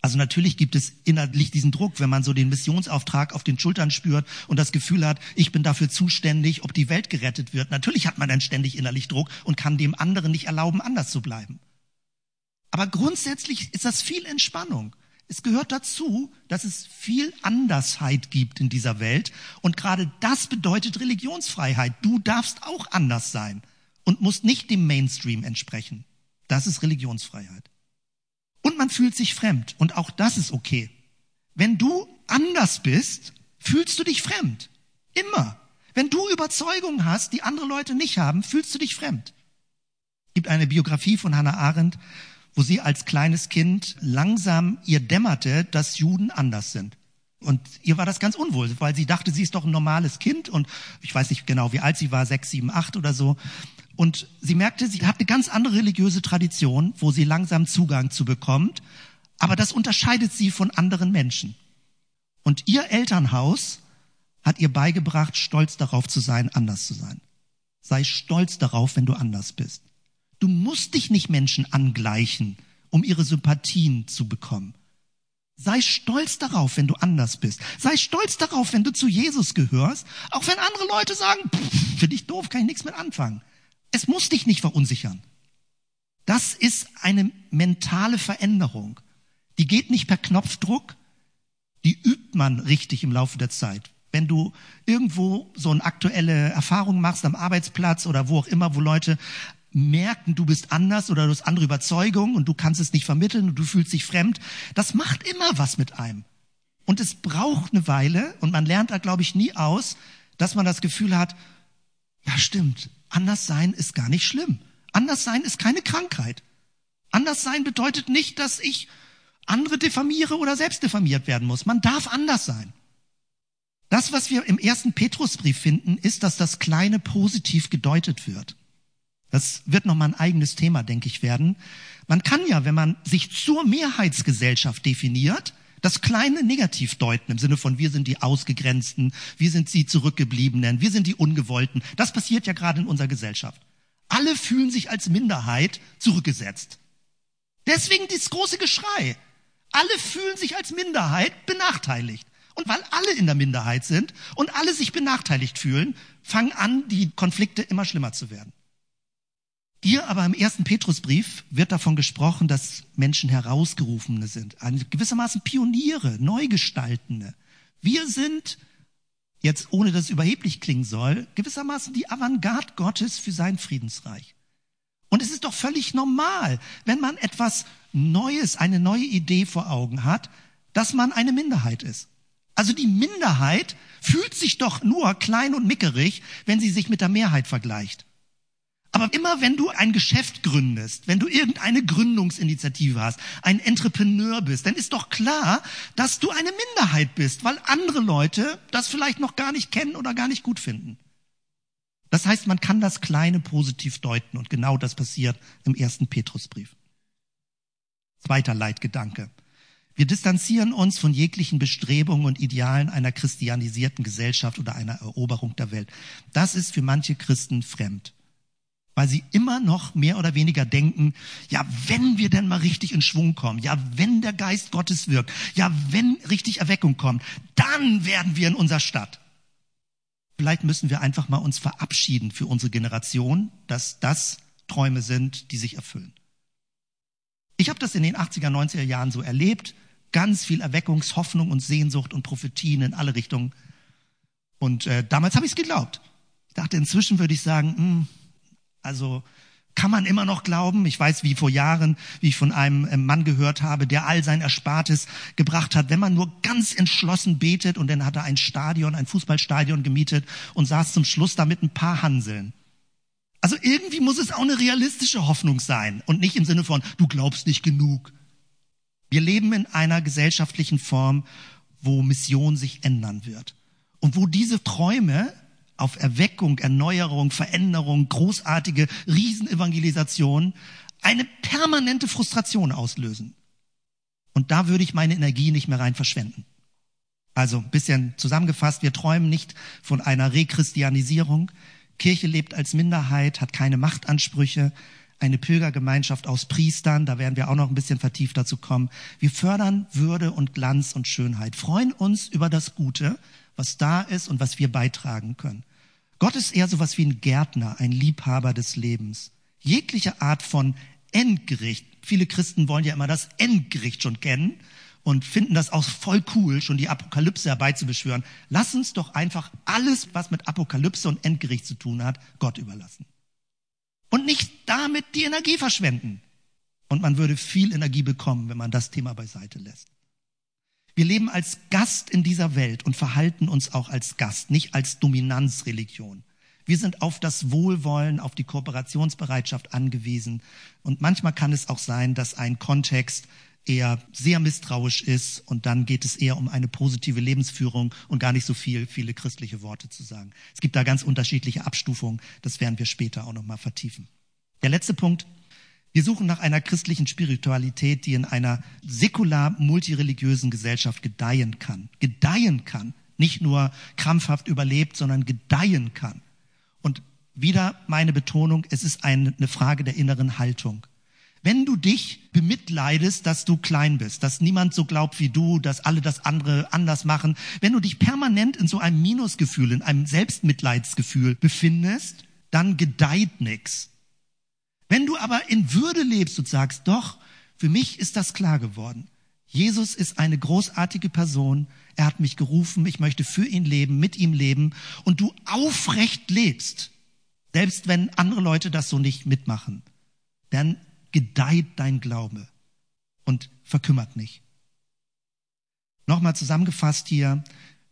Also natürlich gibt es innerlich diesen Druck, wenn man so den Missionsauftrag auf den Schultern spürt und das Gefühl hat, ich bin dafür zuständig, ob die Welt gerettet wird. Natürlich hat man dann ständig innerlich Druck und kann dem anderen nicht erlauben, anders zu bleiben. Aber grundsätzlich ist das viel Entspannung. Es gehört dazu, dass es viel Andersheit gibt in dieser Welt. Und gerade das bedeutet Religionsfreiheit. Du darfst auch anders sein und musst nicht dem Mainstream entsprechen. Das ist Religionsfreiheit. Und man fühlt sich fremd. Und auch das ist okay. Wenn du anders bist, fühlst du dich fremd. Immer. Wenn du Überzeugungen hast, die andere Leute nicht haben, fühlst du dich fremd. Es gibt eine Biografie von Hannah Arendt, wo sie als kleines Kind langsam ihr dämmerte, dass Juden anders sind. Und ihr war das ganz unwohl, weil sie dachte, sie ist doch ein normales Kind und ich weiß nicht genau, wie alt sie war, sechs, sieben, acht oder so. Und sie merkte, sie hat eine ganz andere religiöse Tradition, wo sie langsam Zugang zu bekommt. Aber das unterscheidet sie von anderen Menschen. Und ihr Elternhaus hat ihr beigebracht, stolz darauf zu sein, anders zu sein. Sei stolz darauf, wenn du anders bist. Du musst dich nicht Menschen angleichen, um ihre Sympathien zu bekommen. Sei stolz darauf, wenn du anders bist. Sei stolz darauf, wenn du zu Jesus gehörst, auch wenn andere Leute sagen, für dich doof, kann ich nichts mit anfangen. Es muss dich nicht verunsichern. Das ist eine mentale Veränderung. Die geht nicht per Knopfdruck, die übt man richtig im Laufe der Zeit. Wenn du irgendwo so eine aktuelle Erfahrung machst am Arbeitsplatz oder wo auch immer, wo Leute merken, du bist anders oder du hast andere Überzeugungen und du kannst es nicht vermitteln und du fühlst dich fremd, das macht immer was mit einem. Und es braucht eine Weile und man lernt da, glaube ich, nie aus, dass man das Gefühl hat, ja stimmt, Anders sein ist gar nicht schlimm. Anders sein ist keine Krankheit. Anders sein bedeutet nicht, dass ich andere diffamiere oder selbst diffamiert werden muss. Man darf anders sein. Das, was wir im ersten Petrusbrief finden, ist, dass das Kleine positiv gedeutet wird. Das wird nochmal ein eigenes Thema, denke ich, werden. Man kann ja, wenn man sich zur Mehrheitsgesellschaft definiert, das Kleine negativ deuten im Sinne von wir sind die Ausgegrenzten, wir sind die Zurückgebliebenen, wir sind die Ungewollten. Das passiert ja gerade in unserer Gesellschaft. Alle fühlen sich als Minderheit zurückgesetzt. Deswegen dieses große Geschrei. Alle fühlen sich als Minderheit benachteiligt. Und weil alle in der Minderheit sind und alle sich benachteiligt fühlen, fangen an, die Konflikte immer schlimmer zu werden. Hier aber im ersten Petrusbrief wird davon gesprochen, dass Menschen herausgerufene sind, gewissermaßen Pioniere, Neugestaltende. Wir sind, jetzt ohne dass es überheblich klingen soll, gewissermaßen die Avantgarde Gottes für sein Friedensreich. Und es ist doch völlig normal, wenn man etwas Neues, eine neue Idee vor Augen hat, dass man eine Minderheit ist. Also die Minderheit fühlt sich doch nur klein und mickerig, wenn sie sich mit der Mehrheit vergleicht. Aber immer wenn du ein Geschäft gründest, wenn du irgendeine Gründungsinitiative hast, ein Entrepreneur bist, dann ist doch klar, dass du eine Minderheit bist, weil andere Leute das vielleicht noch gar nicht kennen oder gar nicht gut finden. Das heißt, man kann das Kleine positiv deuten und genau das passiert im ersten Petrusbrief. Zweiter Leitgedanke. Wir distanzieren uns von jeglichen Bestrebungen und Idealen einer christianisierten Gesellschaft oder einer Eroberung der Welt. Das ist für manche Christen fremd. Weil sie immer noch mehr oder weniger denken, ja, wenn wir denn mal richtig in Schwung kommen, ja, wenn der Geist Gottes wirkt, ja, wenn richtig Erweckung kommt, dann werden wir in unserer Stadt. Vielleicht müssen wir einfach mal uns verabschieden für unsere Generation, dass das Träume sind, die sich erfüllen. Ich habe das in den 80er, 90er Jahren so erlebt, ganz viel Erweckungshoffnung und Sehnsucht und Prophetien in alle Richtungen. Und äh, damals habe ich es geglaubt. Ich dachte, inzwischen würde ich sagen, mh, hm, also kann man immer noch glauben. Ich weiß, wie vor Jahren, wie ich von einem äh, Mann gehört habe, der all sein Erspartes gebracht hat, wenn man nur ganz entschlossen betet und dann hat er ein Stadion, ein Fußballstadion gemietet und saß zum Schluss da mit ein paar Hanseln. Also irgendwie muss es auch eine realistische Hoffnung sein und nicht im Sinne von, du glaubst nicht genug. Wir leben in einer gesellschaftlichen Form, wo Mission sich ändern wird und wo diese Träume auf Erweckung, Erneuerung, Veränderung, großartige Riesenevangelisation eine permanente Frustration auslösen. Und da würde ich meine Energie nicht mehr rein verschwenden. Also bisschen zusammengefasst, wir träumen nicht von einer Rechristianisierung. Kirche lebt als Minderheit, hat keine Machtansprüche, eine Pilgergemeinschaft aus Priestern, da werden wir auch noch ein bisschen vertieft dazu kommen. Wir fördern Würde und Glanz und Schönheit, freuen uns über das Gute, was da ist und was wir beitragen können. Gott ist eher so was wie ein Gärtner, ein Liebhaber des Lebens. Jegliche Art von Endgericht. Viele Christen wollen ja immer das Endgericht schon kennen und finden das auch voll cool, schon die Apokalypse herbeizubeschwören. Lass uns doch einfach alles, was mit Apokalypse und Endgericht zu tun hat, Gott überlassen. Und nicht damit die Energie verschwenden. Und man würde viel Energie bekommen, wenn man das Thema beiseite lässt. Wir leben als Gast in dieser Welt und verhalten uns auch als Gast, nicht als Dominanzreligion. Wir sind auf das Wohlwollen, auf die Kooperationsbereitschaft angewiesen. Und manchmal kann es auch sein, dass ein Kontext eher sehr misstrauisch ist und dann geht es eher um eine positive Lebensführung und gar nicht so viel, viele christliche Worte zu sagen. Es gibt da ganz unterschiedliche Abstufungen. Das werden wir später auch nochmal vertiefen. Der letzte Punkt. Wir suchen nach einer christlichen Spiritualität, die in einer säkular multireligiösen Gesellschaft gedeihen kann. Gedeihen kann. Nicht nur krampfhaft überlebt, sondern gedeihen kann. Und wieder meine Betonung, es ist eine Frage der inneren Haltung. Wenn du dich bemitleidest, dass du klein bist, dass niemand so glaubt wie du, dass alle das andere anders machen, wenn du dich permanent in so einem Minusgefühl, in einem Selbstmitleidsgefühl befindest, dann gedeiht nix. Wenn du aber in Würde lebst und sagst, doch, für mich ist das klar geworden. Jesus ist eine großartige Person. Er hat mich gerufen. Ich möchte für ihn leben, mit ihm leben. Und du aufrecht lebst, selbst wenn andere Leute das so nicht mitmachen, dann gedeiht dein Glaube und verkümmert nicht. Nochmal zusammengefasst hier.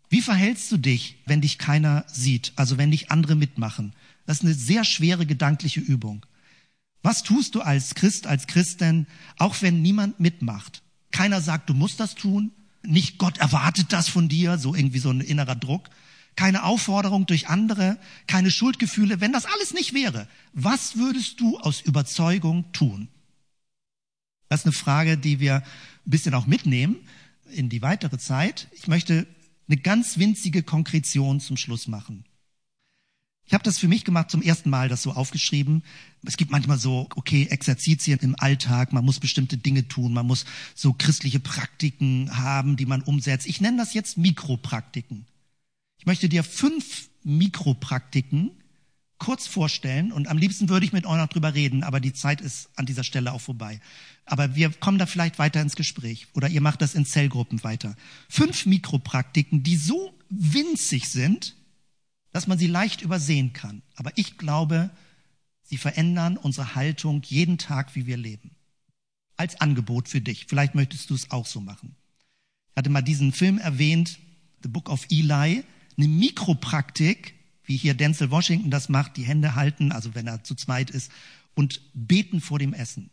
Wie verhältst du dich, wenn dich keiner sieht? Also wenn dich andere mitmachen? Das ist eine sehr schwere gedankliche Übung. Was tust du als Christ, als Christin, auch wenn niemand mitmacht? Keiner sagt, du musst das tun. Nicht Gott erwartet das von dir, so irgendwie so ein innerer Druck. Keine Aufforderung durch andere, keine Schuldgefühle. Wenn das alles nicht wäre, was würdest du aus Überzeugung tun? Das ist eine Frage, die wir ein bisschen auch mitnehmen in die weitere Zeit. Ich möchte eine ganz winzige Konkretion zum Schluss machen. Ich habe das für mich gemacht, zum ersten Mal das so aufgeschrieben. Es gibt manchmal so, okay, Exerzitien im Alltag, man muss bestimmte Dinge tun, man muss so christliche Praktiken haben, die man umsetzt. Ich nenne das jetzt Mikropraktiken. Ich möchte dir fünf Mikropraktiken kurz vorstellen und am liebsten würde ich mit euch noch drüber reden, aber die Zeit ist an dieser Stelle auch vorbei. Aber wir kommen da vielleicht weiter ins Gespräch oder ihr macht das in Zellgruppen weiter. Fünf Mikropraktiken, die so winzig sind, dass man sie leicht übersehen kann. Aber ich glaube, sie verändern unsere Haltung jeden Tag, wie wir leben. Als Angebot für dich. Vielleicht möchtest du es auch so machen. Ich hatte mal diesen Film erwähnt, The Book of Eli, eine Mikropraktik, wie hier Denzel Washington das macht, die Hände halten, also wenn er zu zweit ist, und beten vor dem Essen.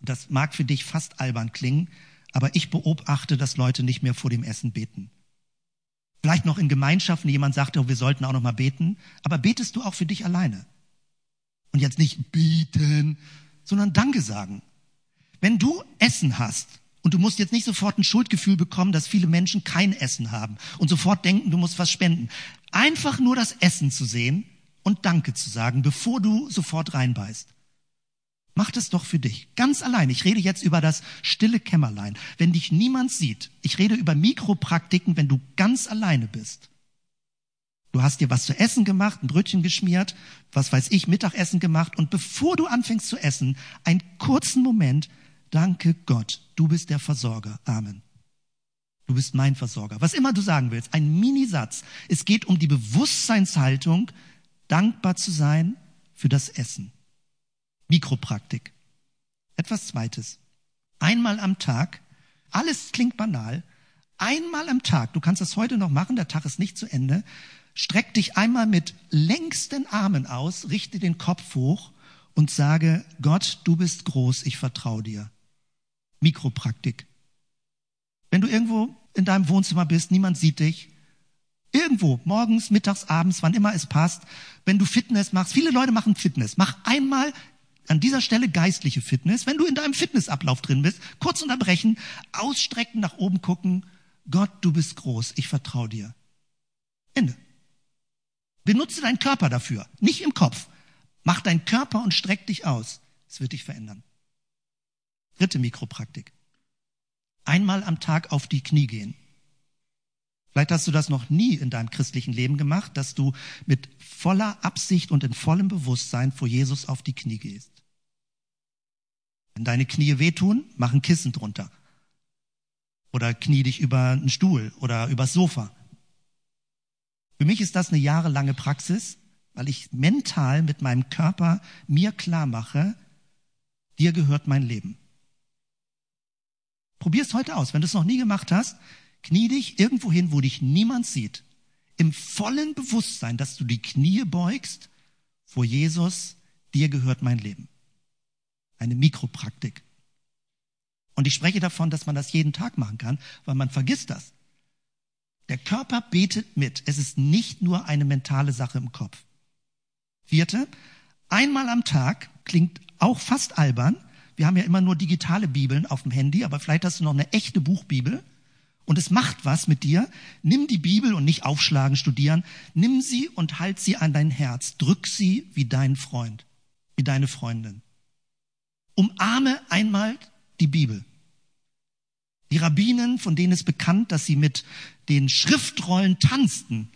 Das mag für dich fast albern klingen, aber ich beobachte, dass Leute nicht mehr vor dem Essen beten. Vielleicht noch in Gemeinschaften, jemand sagt, oh, wir sollten auch noch mal beten. Aber betest du auch für dich alleine? Und jetzt nicht beten, sondern Danke sagen. Wenn du Essen hast und du musst jetzt nicht sofort ein Schuldgefühl bekommen, dass viele Menschen kein Essen haben und sofort denken, du musst was spenden. Einfach nur das Essen zu sehen und Danke zu sagen, bevor du sofort reinbeißt. Mach das doch für dich, ganz allein. Ich rede jetzt über das stille Kämmerlein, wenn dich niemand sieht. Ich rede über Mikropraktiken, wenn du ganz alleine bist. Du hast dir was zu essen gemacht, ein Brötchen geschmiert, was weiß ich, Mittagessen gemacht und bevor du anfängst zu essen, einen kurzen Moment, danke Gott, du bist der Versorger. Amen. Du bist mein Versorger. Was immer du sagen willst, ein Minisatz. Es geht um die Bewusstseinshaltung, dankbar zu sein für das Essen. Mikropraktik. Etwas Zweites. Einmal am Tag, alles klingt banal, einmal am Tag, du kannst das heute noch machen, der Tag ist nicht zu Ende, streck dich einmal mit längsten Armen aus, richte den Kopf hoch und sage, Gott, du bist groß, ich vertraue dir. Mikropraktik. Wenn du irgendwo in deinem Wohnzimmer bist, niemand sieht dich, irgendwo, morgens, mittags, abends, wann immer es passt, wenn du Fitness machst, viele Leute machen Fitness, mach einmal an dieser Stelle geistliche Fitness, wenn du in deinem Fitnessablauf drin bist, kurz unterbrechen, ausstrecken, nach oben gucken, Gott, du bist groß, ich vertraue dir. Ende. Benutze deinen Körper dafür, nicht im Kopf. Mach deinen Körper und streck dich aus. Es wird dich verändern. Dritte Mikropraktik. Einmal am Tag auf die Knie gehen. Vielleicht hast du das noch nie in deinem christlichen Leben gemacht, dass du mit voller Absicht und in vollem Bewusstsein vor Jesus auf die Knie gehst. Wenn deine Knie wehtun, mach ein Kissen drunter. Oder knie dich über einen Stuhl oder übers Sofa. Für mich ist das eine jahrelange Praxis, weil ich mental mit meinem Körper mir klar mache, dir gehört mein Leben. Probier es heute aus. Wenn du es noch nie gemacht hast, knie dich irgendwo hin, wo dich niemand sieht. Im vollen Bewusstsein, dass du die Knie beugst vor Jesus, dir gehört mein Leben. Eine Mikropraktik. Und ich spreche davon, dass man das jeden Tag machen kann, weil man vergisst das. Der Körper betet mit. Es ist nicht nur eine mentale Sache im Kopf. Vierte, einmal am Tag klingt auch fast albern. Wir haben ja immer nur digitale Bibeln auf dem Handy, aber vielleicht hast du noch eine echte Buchbibel und es macht was mit dir. Nimm die Bibel und nicht aufschlagen, studieren. Nimm sie und halt sie an dein Herz. Drück sie wie dein Freund, wie deine Freundin. Umarme einmal die Bibel. Die Rabbinen, von denen ist bekannt, dass sie mit den Schriftrollen tanzten.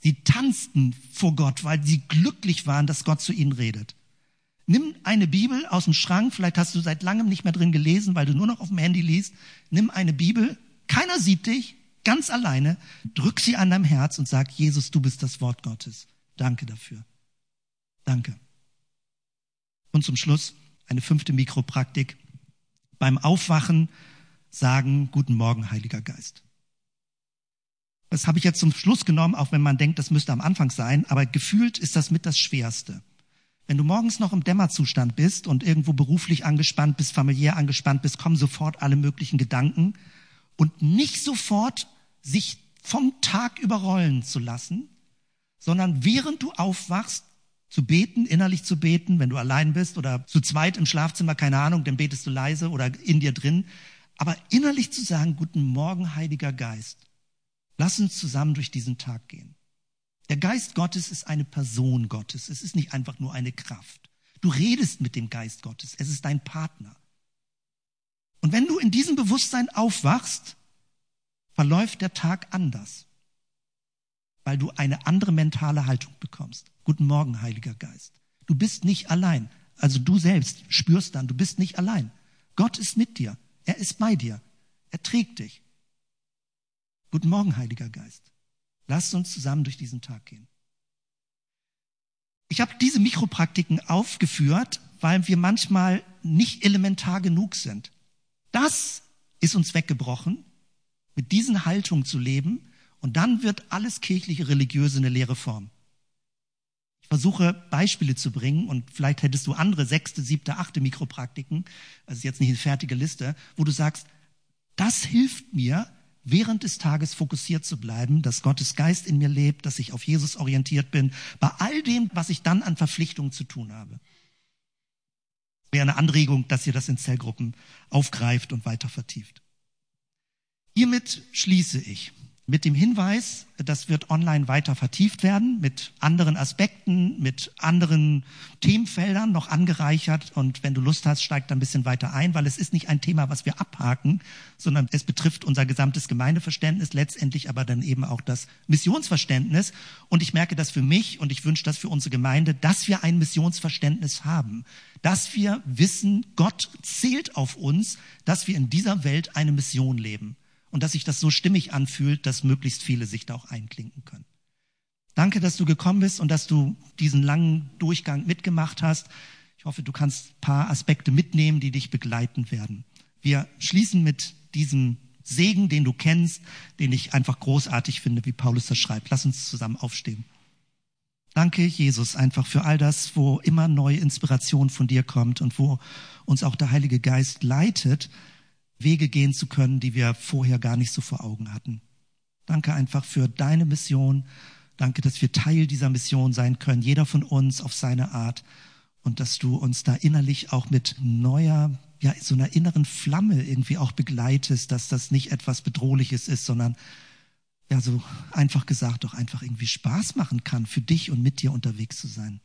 Sie tanzten vor Gott, weil sie glücklich waren, dass Gott zu ihnen redet. Nimm eine Bibel aus dem Schrank, vielleicht hast du seit langem nicht mehr drin gelesen, weil du nur noch auf dem Handy liest. Nimm eine Bibel, keiner sieht dich, ganz alleine, drück sie an deinem Herz und sag, Jesus, du bist das Wort Gottes. Danke dafür. Danke. Und zum Schluss eine fünfte Mikropraktik. Beim Aufwachen sagen, guten Morgen, Heiliger Geist. Das habe ich jetzt zum Schluss genommen, auch wenn man denkt, das müsste am Anfang sein, aber gefühlt ist das mit das Schwerste. Wenn du morgens noch im Dämmerzustand bist und irgendwo beruflich angespannt bist, familiär angespannt bist, kommen sofort alle möglichen Gedanken und nicht sofort sich vom Tag überrollen zu lassen, sondern während du aufwachst, zu beten, innerlich zu beten, wenn du allein bist oder zu zweit im Schlafzimmer, keine Ahnung, dann betest du leise oder in dir drin, aber innerlich zu sagen, guten Morgen, Heiliger Geist, lass uns zusammen durch diesen Tag gehen. Der Geist Gottes ist eine Person Gottes, es ist nicht einfach nur eine Kraft. Du redest mit dem Geist Gottes, es ist dein Partner. Und wenn du in diesem Bewusstsein aufwachst, verläuft der Tag anders, weil du eine andere mentale Haltung bekommst. Guten Morgen, Heiliger Geist. Du bist nicht allein. Also du selbst spürst dann, du bist nicht allein. Gott ist mit dir. Er ist bei dir. Er trägt dich. Guten Morgen, Heiliger Geist. Lasst uns zusammen durch diesen Tag gehen. Ich habe diese Mikropraktiken aufgeführt, weil wir manchmal nicht elementar genug sind. Das ist uns weggebrochen, mit diesen Haltungen zu leben, und dann wird alles kirchliche, religiöse eine leere Form. Versuche Beispiele zu bringen und vielleicht hättest du andere sechste, siebte, achte Mikropraktiken, also jetzt nicht eine fertige Liste, wo du sagst, das hilft mir, während des Tages fokussiert zu bleiben, dass Gottes Geist in mir lebt, dass ich auf Jesus orientiert bin, bei all dem, was ich dann an Verpflichtungen zu tun habe. Wäre eine Anregung, dass ihr das in Zellgruppen aufgreift und weiter vertieft. Hiermit schließe ich. Mit dem Hinweis, das wird online weiter vertieft werden, mit anderen Aspekten, mit anderen Themenfeldern noch angereichert. Und wenn du Lust hast, steigt da ein bisschen weiter ein, weil es ist nicht ein Thema, was wir abhaken, sondern es betrifft unser gesamtes Gemeindeverständnis, letztendlich aber dann eben auch das Missionsverständnis. Und ich merke das für mich und ich wünsche das für unsere Gemeinde, dass wir ein Missionsverständnis haben, dass wir wissen, Gott zählt auf uns, dass wir in dieser Welt eine Mission leben und dass sich das so stimmig anfühlt, dass möglichst viele sich da auch einklinken können. Danke, dass du gekommen bist und dass du diesen langen Durchgang mitgemacht hast. Ich hoffe, du kannst ein paar Aspekte mitnehmen, die dich begleiten werden. Wir schließen mit diesem Segen, den du kennst, den ich einfach großartig finde, wie Paulus das schreibt. Lass uns zusammen aufstehen. Danke, Jesus, einfach für all das, wo immer neue Inspiration von dir kommt und wo uns auch der Heilige Geist leitet, Wege gehen zu können, die wir vorher gar nicht so vor Augen hatten. Danke einfach für deine Mission. Danke, dass wir Teil dieser Mission sein können, jeder von uns auf seine Art. Und dass du uns da innerlich auch mit neuer, ja, so einer inneren Flamme irgendwie auch begleitest, dass das nicht etwas Bedrohliches ist, sondern ja, so einfach gesagt doch einfach irgendwie Spaß machen kann, für dich und mit dir unterwegs zu sein.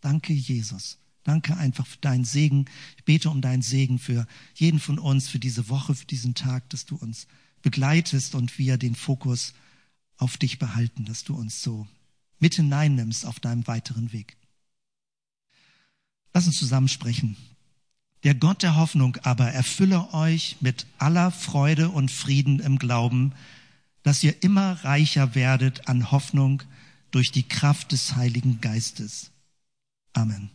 Danke, Jesus. Danke einfach für deinen Segen. Ich bete um deinen Segen für jeden von uns, für diese Woche, für diesen Tag, dass du uns begleitest und wir den Fokus auf dich behalten, dass du uns so mit hineinnimmst auf deinem weiteren Weg. Lass uns zusammen sprechen. Der Gott der Hoffnung aber erfülle euch mit aller Freude und Frieden im Glauben, dass ihr immer reicher werdet an Hoffnung durch die Kraft des Heiligen Geistes. Amen.